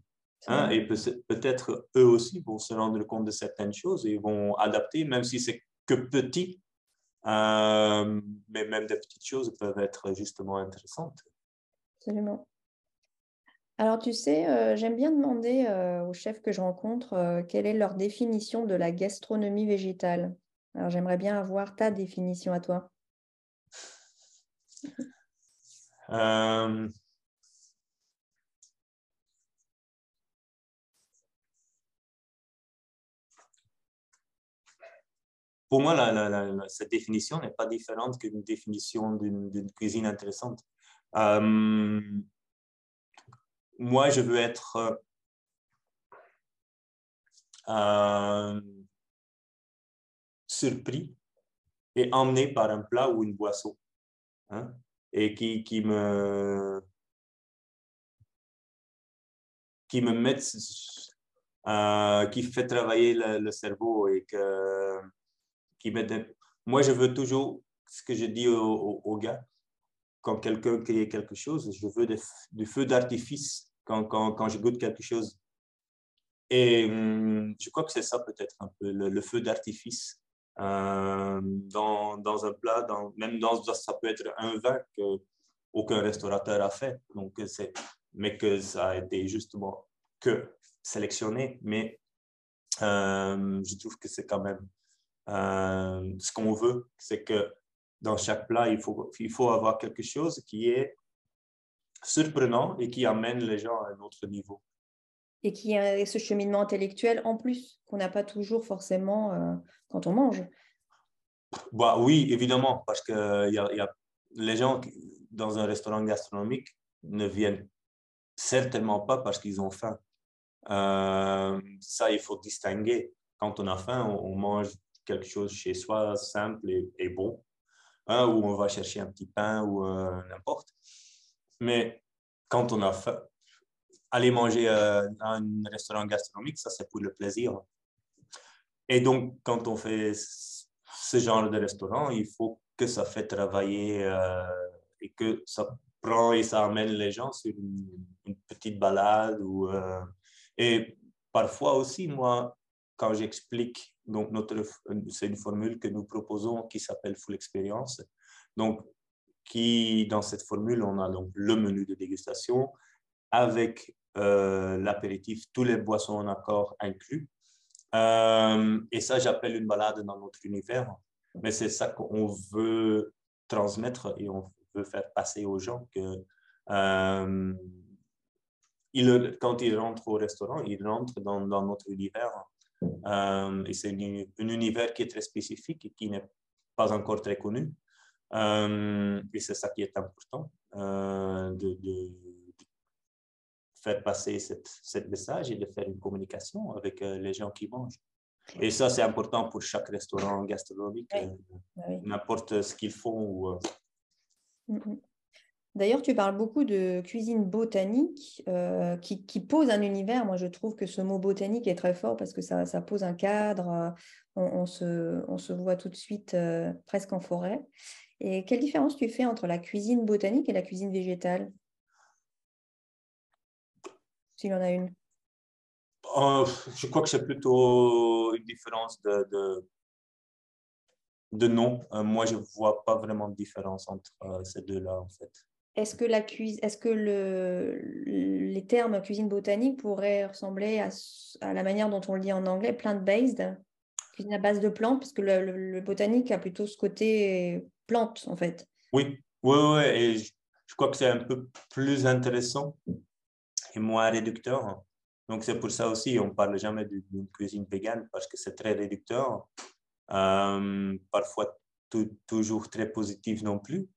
Hein, et peut-être eux aussi vont se rendre compte de certaines choses et vont adapter, même si c'est que petit. Euh, mais même des petites choses peuvent être justement intéressantes. Absolument. Alors, tu sais, euh, j'aime bien demander euh, aux chefs que je rencontre quelle est leur définition de la gastronomie végétale. Alors, j'aimerais bien avoir ta définition à toi. pour moi, cette définition n'est pas différente qu'une définition d'une cuisine intéressante. Euh, moi, je veux être euh, surpris et emmené par un plat ou une boisson. Hein, et qui, me qui me met, euh, qui fait travailler le cerveau et que qui Moi, je veux toujours, ce que je dis aux, gars, quand quelqu'un crée quelque chose, je veux du feu d'artifice quand, quand, quand, je goûte quelque chose. Et hum, je crois que c'est ça peut-être un peu, le, feu d'artifice euh, dans, un plat, même dans, ça peut être un vin qu'aucun restaurateur a fait, donc mais que ça a été justement que sélectionné. Mais euh, je trouve que c'est quand même euh, ce qu'on veut, c'est que dans chaque plat, il faut, il faut avoir quelque chose qui est surprenant et qui amène les gens à un autre niveau. Et qui a ce cheminement intellectuel en plus, qu'on n'a pas toujours forcément euh, quand on mange. Bah, oui, évidemment, parce que y a, y a, les gens dans un restaurant gastronomique ne viennent certainement pas parce qu'ils ont faim. Euh, ça, il faut distinguer. Quand on a faim, on mange quelque chose chez soi simple et, bon, hein, où on va chercher un petit pain ou euh, n'importe. Mais quand on a faim, aller manger euh, dans un restaurant gastronomique, ça c'est pour le plaisir. Et donc, quand on fait ce genre de restaurant, il faut que ça fait travailler euh, et que ça prend et ça amène les gens sur une, petite balade. Ou, et parfois aussi, moi, quand j'explique c'est une formule que nous proposons qui s'appelle Full Experience. Donc, qui, dans cette formule, on a donc le menu de dégustation avec euh, l'apéritif, tous les boissons en accord inclus. Euh, et ça, j'appelle une balade dans notre univers. Mais c'est ça qu'on veut transmettre et on veut faire passer aux gens que euh, quand ils rentrent au restaurant, ils rentrent dans, notre univers et c'est un univers qui est très spécifique et qui n'est pas encore très connu. Et c'est ça qui est important, faire passer cette, message et de faire une communication avec les gens qui mangent. Et ça, c'est important pour chaque restaurant gastronomique, n'importe ce qu'ils font. Ou, mm, mm. D'ailleurs, tu parles beaucoup de cuisine botanique euh, qui, pose un univers. Moi, je trouve que ce mot botanique est très fort parce que ça, pose un cadre. Euh, on, se, voit tout de suite euh, presque en forêt. Et quelle différence tu fais entre la cuisine botanique et la cuisine végétale? S'il y en a une. je crois que c'est plutôt une différence de, de, de nom. moi, je ne vois pas vraiment de différence entre ces deux-là, en fait. Est-ce que, la cuisine, est-ce que le, les termes cuisine botanique pourraient ressembler à, à, la manière dont on le dit en anglais, plant-based, cuisine à base de plantes, parce que le, botanique a plutôt ce côté plante, en fait. Oui, oui, oui, et je, crois que c'est un peu plus intéressant et moins réducteur. Donc, c'est pour ça aussi, on ne parle jamais d'une cuisine végane, parce que c'est très réducteur, euh, parfois toujours très positif non plus.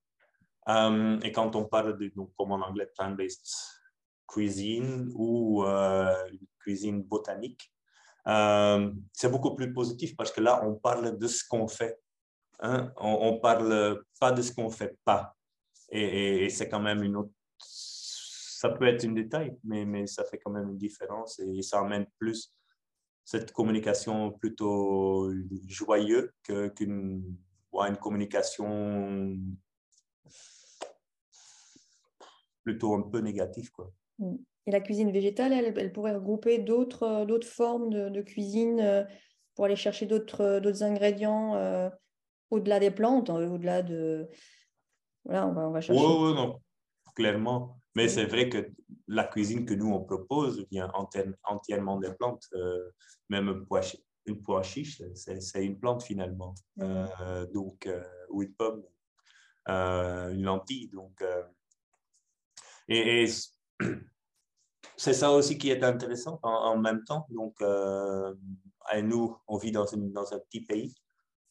Euh, et quand on parle de, donc, comme en anglais, plant-based cuisine ou euh, cuisine botanique, c'est beaucoup plus positif parce que là, on parle de ce qu'on fait. Hein? On ne parle pas de ce qu'on ne fait pas. Et, c'est quand même une autre, ça peut être un détail, mais, mais ça fait quand même une différence et ça amène plus cette communication plutôt joyeuse qu'une une communication plutôt un peu négative. Quoi. Mm. Et la cuisine végétale, elle, elle pourrait regrouper d'autres, d'autres formes de, de, cuisine euh, pour aller chercher d'autres, d'autres ingrédients euh, au-delà des plantes, hein, au-delà de... Voilà, on va, on va chercher. Oui, oui, non, clairement. Mais c'est vrai que la cuisine que nous, on propose vient entièrement des plantes. Euh, même une pois chiche, c'est une plante finalement. Euh, donc, euh, ou une pomme, une lentille. Donc, et, c'est ça aussi qui est intéressant en, même temps. Donc, nous, on vit dans, dans un petit pays.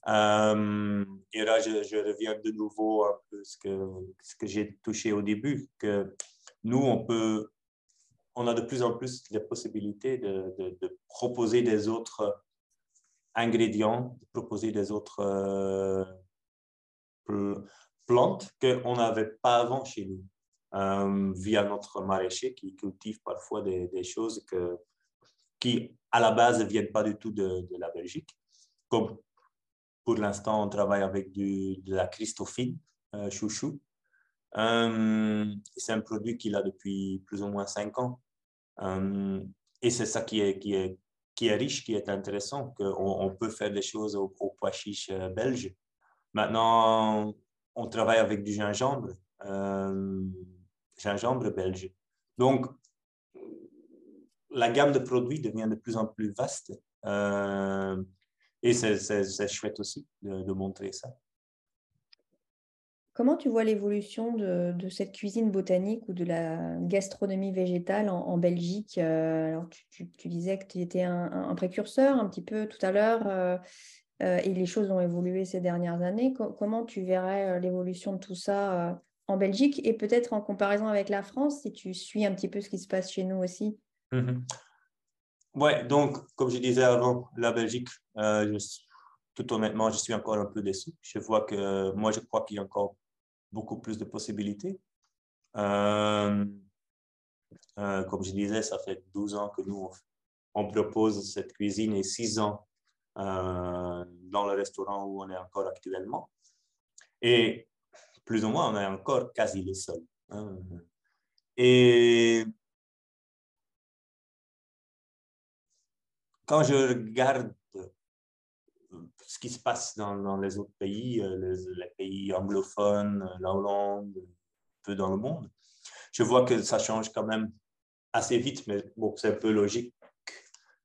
et là, je, je, reviens de nouveau peu ce que, ce que j'ai touché au début, que nous, on peut, on a de plus en plus les possibilités de, proposer des autres ingrédients, de proposer des autres euh, plantes qu'on n'avait pas avant chez nous, euh, via notre maraîcher qui cultive parfois des, choses qui, à la base, ne viennent pas du tout de, la Belgique. Comme pour l'instant, on travaille avec de la Christophine, euh, chouchou, euh, c'est un produit qu'il a depuis plus ou moins cinq ans. Euh, et c'est ça qui est, qui, est, qui est riche, qui est intéressant, qu'on on peut faire des choses au, pois chiche euh, belge. Maintenant, on travaille avec du gingembre, gingembre belge. Donc, la gamme de produits devient de plus en plus vaste. et c'est chouette aussi de montrer ça. Comment tu vois l'évolution de, cette cuisine botanique ou de la gastronomie végétale en, Belgique euh, Alors, tu, disais que tu étais un, précurseur un petit peu tout à l'heure euh, euh, et les choses ont évolué ces dernières années. comment tu verrais l'évolution de tout ça en Belgique et peut-être en comparaison avec la France, si tu suis un petit peu ce qui se passe chez nous aussi? Mmh Ouais, donc, comme je disais avant, la Belgique, tout honnêtement, je suis encore un peu déçu. Je vois que moi, je crois qu'il y a encore beaucoup plus de possibilités. Euh, euh, comme je disais, ça fait 12 ans que nous, on propose cette cuisine et 6 ans euh, dans le restaurant où on est encore actuellement. Et plus ou moins, on est encore quasi les seuls. Hein. Et quand je regarde ce qui se passe dans, les autres pays, euh, les, pays anglophones, euh, la Hollande, un peu dans le monde. Je vois que ça change quand même assez vite, mais bon, c'est un peu logique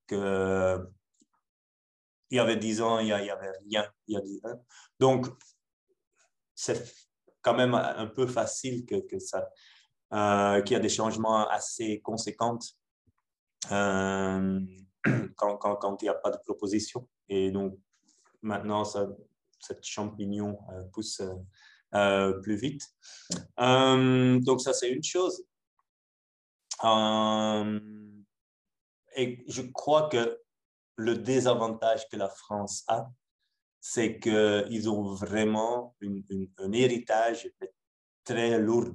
que il y avait dix ans, il n'y avait rien il y a 10 ans. Donc, c'est quand même un peu facile que, ça, euh, qu'il y a des changements assez conséquents quand, quand, il n'y a pas de proposition. Et donc, Maintenant, cette champignon euh, pousse euh, euh, plus vite. donc, ça, c'est une chose. et je crois que le désavantage que la France a, c'est qu'ils ont vraiment un héritage très lourd,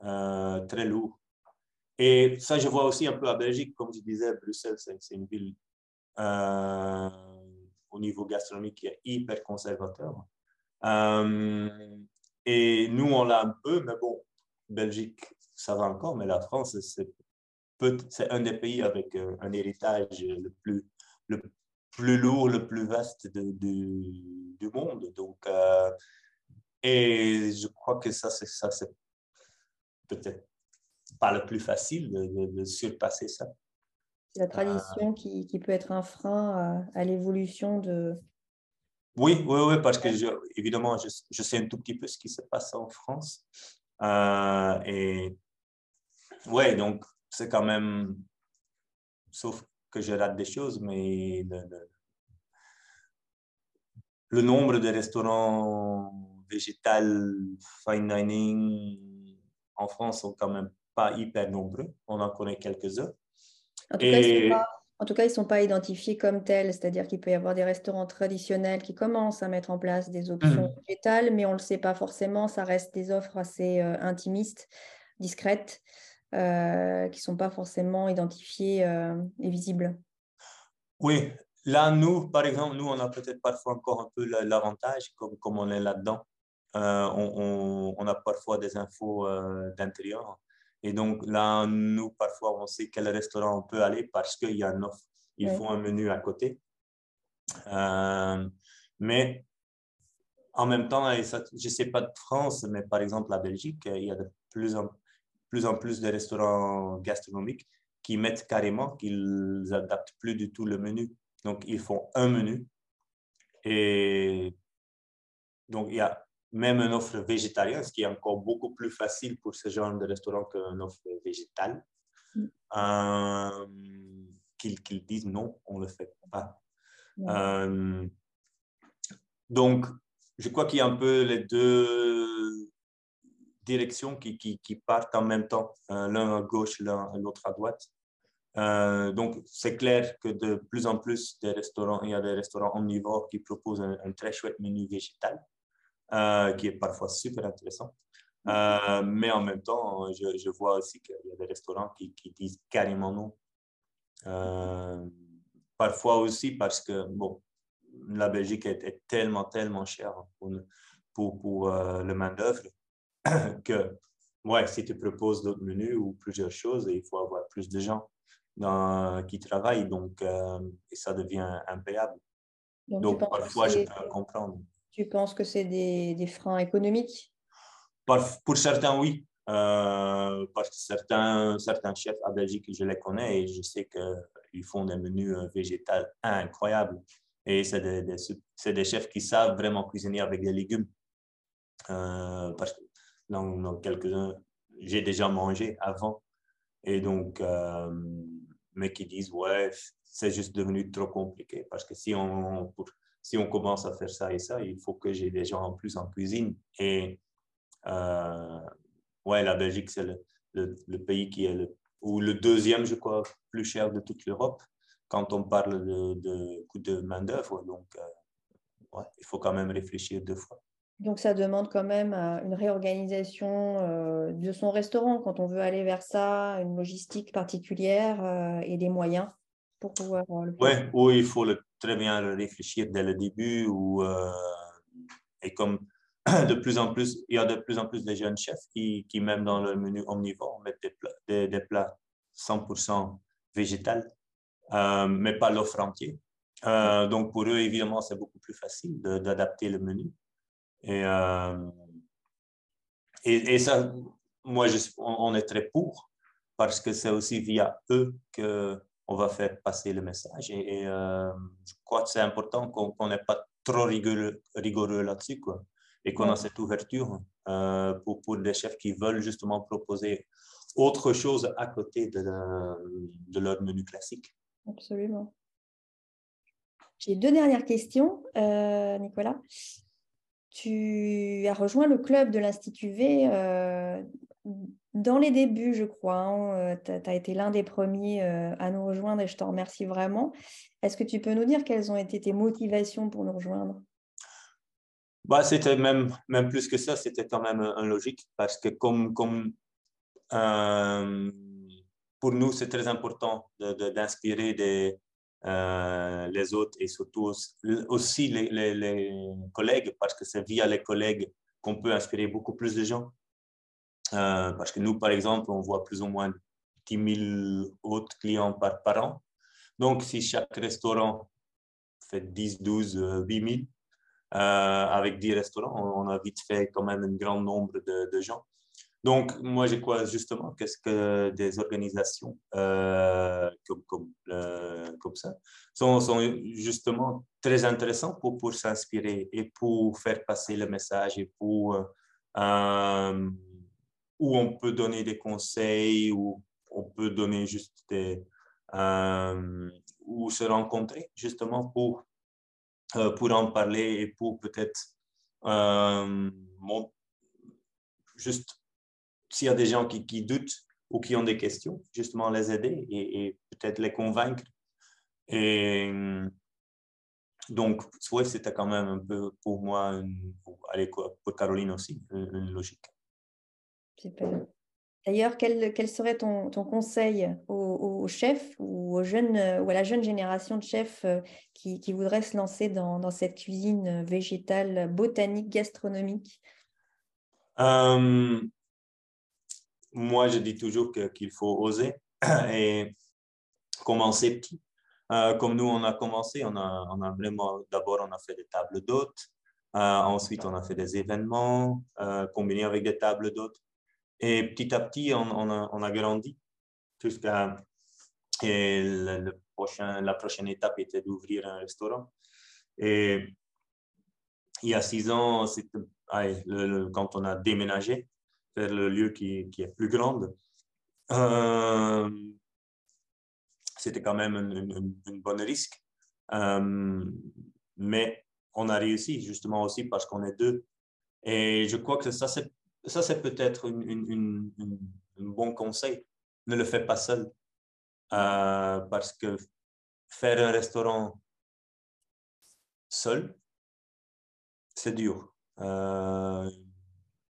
très lourd. Et ça, je vois aussi un peu à Belgique, comme je disais, Bruxelles, c'est une ville au niveau gastronomique qui est hyper conservateur. Euh, et nous, on l'a un peu, mais bon, Belgique, ça va encore, mais la France, c'est un des pays avec euh, un héritage le plus, le plus lourd, le plus vaste du monde. Donc, euh, et je crois que ça, c'est peut-être pas le plus facile de surpasser ça la tradition qui, qui, peut être un frein à, l'évolution de... Oui, oui, oui, parce que évidemment, je, je, sais un tout petit peu ce qui se passe en France. Euh, et ouais, donc c'est quand même, sauf que je rate des choses, mais le, le, nombre de restaurants végétals, fine dining en France sont quand même pas hyper nombreux. On en connaît quelques-uns. En tout, cas, ils en tout cas, ils ne sont pas identifiés comme tels, c'est-à-dire qu'il peut y avoir des restaurants traditionnels qui commencent à mettre en place des options mmh. végétales, mais on ne le sait pas forcément, ça reste des offres assez euh, intimistes, discrètes. qui ne sont pas forcément identifiés et visibles. Oui, là, nous, par exemple, nous, on a peut-être parfois encore un peu l'avantage, comme, comme on est là-dedans. On, on, a parfois des infos d'intérieur. Et donc là, nous, parfois, on sait quel restaurant on peut aller parce qu'il y a une offre. Il faut un menu à côté. mais en même temps, je ne sais pas de France, mais par exemple, la Belgique, il y a de plus en plus, en plus de restaurants gastronomiques qui mettent carrément qu'ils adaptent plus du tout le menu. Donc, ils font un menu. Et donc, il y a même une offre végétarienne, ce qui est encore beaucoup plus facile pour ce genre de restaurant qu'une offre végétale. Mm. Euh, qu'ils disent non, on ne le fait pas. Euh, donc, je crois qu'il y a un peu les deux directions qui, qui, qui partent en même temps, euh, l'un à gauche, l'autre à droite. Euh, donc, c'est clair que de plus en plus des restaurants, il y a des restaurants omnivores qui proposent un, très chouette menu végétal, euh, qui est parfois super intéressant. mais en même temps, je, je vois aussi qu'il y a des restaurants qui, qui disent carrément non. parfois aussi parce que, bon, la Belgique est, tellement, tellement chère pour, pour, pour euh, le main-d'œuvre que, ouais, si tu proposes d'autres menus ou plusieurs choses, il faut avoir plus de gens dans, qui travaillent, donc, euh, et ça devient impayable. Donc, parfois, je peux comprendre. Tu penses que c'est des, des, freins économiques? Pour certains, oui. Euh, parce que certains, certains chefs à Belgique, je les connais et je sais qu'ils font des menus végétaux incroyables. Et c'est des, chefs qui savent vraiment cuisiner avec des légumes. Euh, parce que dans, quelques-uns, j'ai déjà mangé avant. Et donc, euh, mais qui disent, ouais, c'est juste devenu trop compliqué. Parce que si on, si on commence à faire ça et ça, il faut que j'ai des gens en plus en cuisine. Et euh, ouais, la Belgique, c'est le, pays qui est le, ou le deuxième, je crois, plus cher de toute l'Europe quand on parle de, de coût de main-d'œuvre. Donc, euh, il faut quand même réfléchir deux fois. Donc, ça demande quand même euh, une réorganisation de son restaurant quand on veut aller vers ça, une logistique particulière et des moyens pour pouvoir le faire. Oui, il faut le, très bien le réfléchir dès le début. Ou, et comme de plus en plus, il y a de plus en plus de jeunes chefs qui, qui même dans le menu omnivore, mettent des plats, des, des plats 100% végétales. Euh, mais pas l'offre entière. Euh, donc, pour eux, évidemment, c'est beaucoup plus facile d'adapter le menu. Et, euh, et, et, ça, moi, je, on, est très pour parce que c'est aussi via eux qu'on va faire passer le message. Et, je crois que c'est important qu'on n'est pas trop rigoureux, rigoureux là-dessus, quoi. Et qu'on a cette ouverture pour, pour des chefs qui veulent justement proposer autre chose à côté de, de leur menu classique. Absolument. J'ai deux dernières questions, euh, Nicolas. Tu as rejoint le club de l'Institut V euh, dans les débuts, je crois. Hein. tu as, été l'un des premiers euh, à nous rejoindre et je te remercie vraiment. Est-ce que tu peux nous dire quelles ont été tes motivations pour nous rejoindre? Bah, C'était même, même plus que ça, c'était quand même un, logique parce que comme, comme pour nous, c'est très important d'inspirer euh, les autres et surtout aussi les, collègues, parce que c'est via les collègues qu'on peut inspirer beaucoup plus de gens. Euh, parce que nous, par exemple, on voit plus ou moins 10 000 autres clients par, par an. Donc, si chaque restaurant fait 10, 12, 8 000, avec 10 restaurants, on, a vite fait quand même un grand nombre de, de gens. Donc, moi, je crois justement qu'est-ce que des organisations euh, comme, comme, euh, comme, ça sont, sont, justement très intéressantes pour, pour s'inspirer et pour faire passer le message et pour euh, où on peut donner des conseils, où on peut donner juste des... ou se rencontrer justement pour, pour en parler et pour peut-être juste s'il y a des gens qui, doutent ou qui ont des questions, justement les aider et, peut-être les convaincre. Et donc, ouais, c'était quand même un peu pour moi, pour Caroline aussi, une, logique. D'ailleurs, quel, serait ton, conseil aux, chefs ou, aux jeunes, ou à la jeune génération de chefs euh, qui, qui voudraient se lancer dans, cette cuisine végétale, botanique, gastronomique? Euh, Moi, je dis toujours qu'il faut oser et commencer petit. Euh, comme nous, on a commencé, on a, on a vraiment, d'abord, on a fait des tables d'hôtes. ensuite, on a fait des événements combinés avec des tables d'hôtes. Et petit à petit, on, a, grandi jusqu'à. La prochaine étape était d'ouvrir un restaurant. Et il y a six ans, quand on a déménagé vers le lieu qui, qui est plus grand, euh, c'était quand même un, bon risque. Euh, mais on a réussi justement aussi parce qu'on est deux. Et je crois que ça, c'est ça, c'est peut-être un bon conseil. Ne le fais pas seul. Euh, parce que faire un restaurant seul, c'est dur. Euh,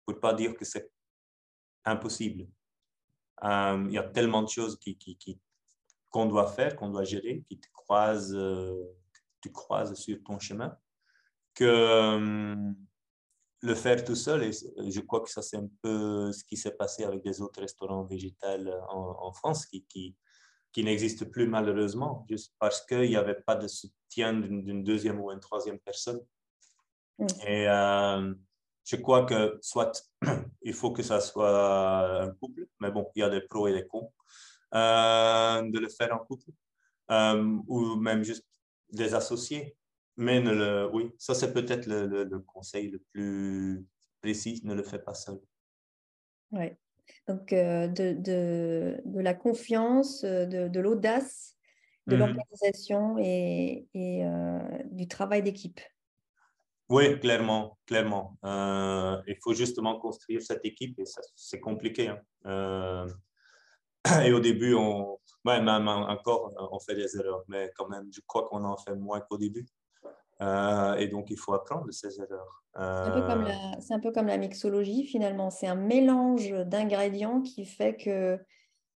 pour pas dire que c'est impossible. Euh, il y a tellement de choses qu'on doit faire, qu'on doit gérer, qui te croisent, euh, sur ton chemin, que le faire tout seul, et je crois que ça c'est un peu ce qui s'est passé avec des autres restaurants végétales en, France qui, qui, qui n'existent plus malheureusement, juste parce qu'il n'y avait pas de soutien d'une deuxième ou une troisième personne. Et euh, je crois que soit il faut que ça soit un couple, mais bon, il y a des pros et des cons euh, de le faire en couple, euh, ou même juste des associés. Mais le, oui, ça c'est peut-être le, conseil le plus précis, ne le fais pas seul. Oui, donc euh, de, de, de, la confiance, euh, de, de l'audace, de mmh l'organisation et, et euh, du travail d'équipe. Oui, clairement, clairement. il faut justement construire cette équipe et c'est compliqué. Hein. et au début, on, même encore, on fait des erreurs, mais quand même, je crois qu'on en fait moins qu'au début. Euh, et donc, il faut apprendre de ces erreurs. C'est un, peu comme la mixologie, finalement. C'est un mélange d'ingrédients qui fait que,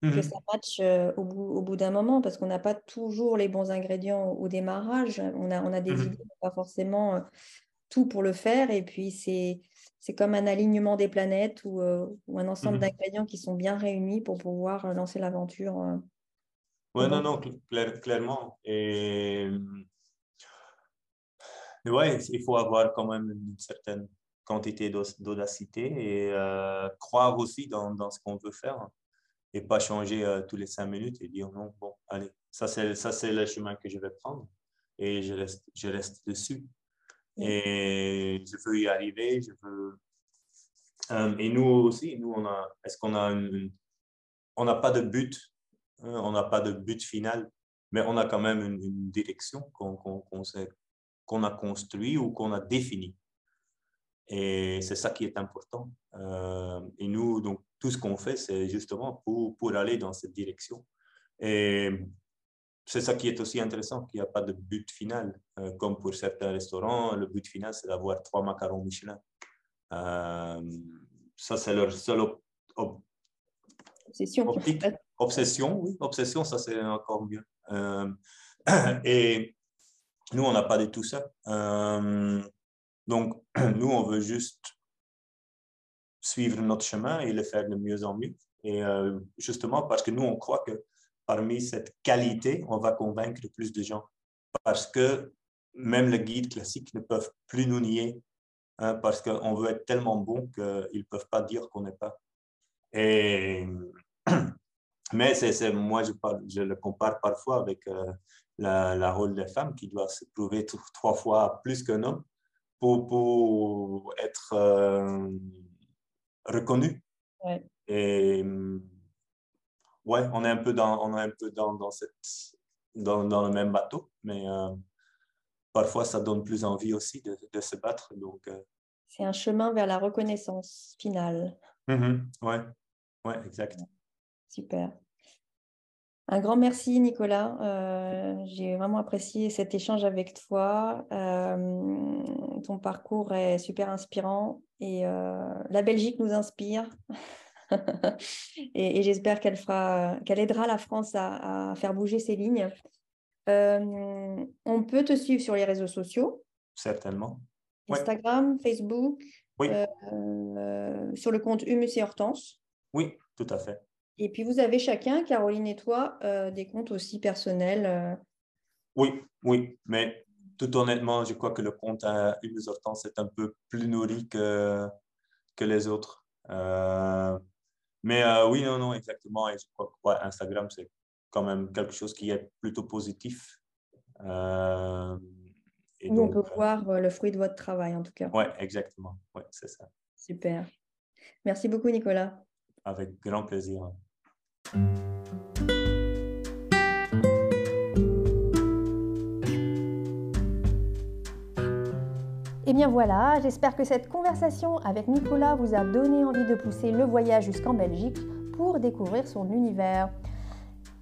que mmh ça match euh, au bout, au bout d'un moment, parce qu'on n'a pas toujours les bons ingrédients au démarrage. On a, on a des mmh idées, pas forcément euh, tout pour le faire. Et puis, c'est, c'est comme un alignement des planètes ou, ou un ensemble mmh d'ingrédients qui sont bien réunis pour pouvoir lancer l'aventure. oui, non, non, clairement. Et mais ouais, il faut avoir quand même une certaine quantité d'audacité et euh, croire aussi dans, dans ce qu'on veut faire et pas changer euh, tous les cinq minutes et dire non, bon, allez, ça c'est, ça c'est le chemin que je vais prendre et je reste, je reste dessus. Et je veux y arriver, je veux... Euh, et nous aussi, nous, on a, est-ce qu'on a une, on n'a pas de but, hein, on n'a pas de but final, mais on a quand même une, direction qu'on, qu'on sait qu'on a construit ou qu'on a défini. Et c'est ça qui est important. Euh, et nous, donc, tout ce qu'on fait, c'est justement pour, pour aller dans cette direction. Et c'est ça qui est aussi intéressant, qu'il n'y a pas de but final. Euh, comme pour certains restaurants, le but final, c'est d'avoir trois macarons Michelin. Euh, ça, c'est leur seule obsession. Obsession, oui. Obsession, ça, c'est encore mieux. et nous, on n'a pas du tout ça. Euh, donc, nous, on veut juste suivre notre chemin et le faire de mieux en mieux. Et euh, justement, parce que nous, on croit que parmi cette qualité, on va convaincre plus de gens. Parce que même les guides classiques ne peuvent plus nous nier, hein, parce qu'on veut être tellement bon qu'ils ne peuvent pas dire qu'on n'est pas. Et, mais c'est, moi, je, je, le compare parfois avec euh, la, rôle des femmes qui doit se prouver trois fois plus qu'un homme pour, pour être euh, reconnu. Et ouais, on est un peu dans, on est un peu dans, dans, cette, dans, dans le même bateau, mais euh, parfois ça donne plus envie aussi de, de se battre. Donc, euh. C'est un chemin vers la reconnaissance finale. Mm-hmm. ouais. ouais, exact. Super. Un grand merci, Nicolas. Euh, j'ai vraiment apprécié cet échange avec toi. Euh, ton parcours est super inspirant et euh, la Belgique nous inspire. et, j'espère qu'elle aidera la France à, faire bouger ses lignes. On peut te suivre sur les réseaux sociaux. Certainement. Instagram, Facebook. Oui. Sur le compte Humus et Hortense. Oui, tout à fait. Et puis vous avez chacun, Caroline et toi, euh, des comptes aussi personnels. Oui, oui, mais tout honnêtement, je crois que le compte à Humus Hortense est un peu plus nourri que, que les autres. mais oui, non, non, exactement. Et je crois que Instagram, c'est quand même quelque chose qui est plutôt positif. Euh, on peut euh, voir euh, le fruit de votre travail, en tout cas. Oui, exactement. Ouais, c'est ça. Super. Merci beaucoup, Nicolas. Avec grand plaisir. Et eh bien voilà, j'espère que cette conversation avec Nicolas vous a donné envie de pousser le voyage jusqu'en Belgique pour découvrir son univers.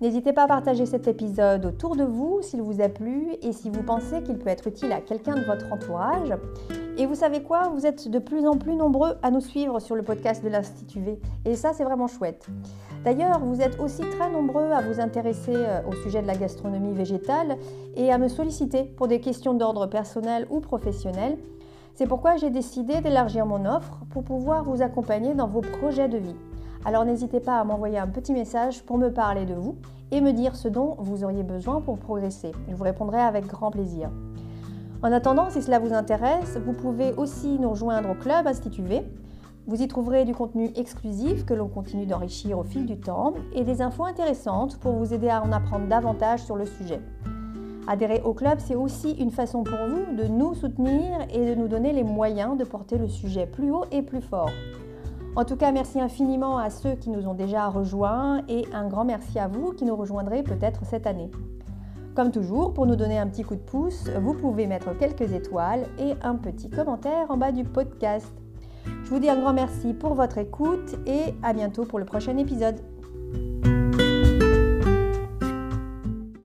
N'hésitez pas à partager cet épisode autour de vous s'il vous a plu et si vous pensez qu'il peut être utile à quelqu'un de votre entourage. Et vous savez quoi Vous êtes de plus en plus nombreux à nous suivre sur le podcast de l'Institut V. Et ça, c'est vraiment chouette. D'ailleurs, vous êtes aussi très nombreux à vous intéresser euh, au sujet de la gastronomie végétale et à me solliciter pour des questions d'ordre personnel ou professionnel. C'est pourquoi j'ai décidé d'élargir mon offre pour pouvoir vous accompagner dans vos projets de vie. Alors n'hésitez pas à m'envoyer un petit message pour me parler de vous et me dire ce dont vous auriez besoin pour progresser. Je vous répondrai avec grand plaisir. En attendant, si cela vous intéresse, vous pouvez aussi nous rejoindre au club Institut V. Vous y trouverez du contenu exclusif que l'on continue d'enrichir au fil du temps et des infos intéressantes pour vous aider à en apprendre davantage sur le sujet. Adhérer au club, c'est aussi une façon pour vous de nous soutenir et de nous donner les moyens de porter le sujet plus haut et plus fort. En tout cas, merci infiniment à ceux qui nous ont déjà rejoints et un grand merci à vous qui nous rejoindrez peut-être cette année. Comme toujours, pour nous donner un petit coup de pouce, vous pouvez mettre quelques étoiles et un petit commentaire en bas du podcast. Je vous dis un grand merci pour votre écoute et à bientôt pour le prochain épisode.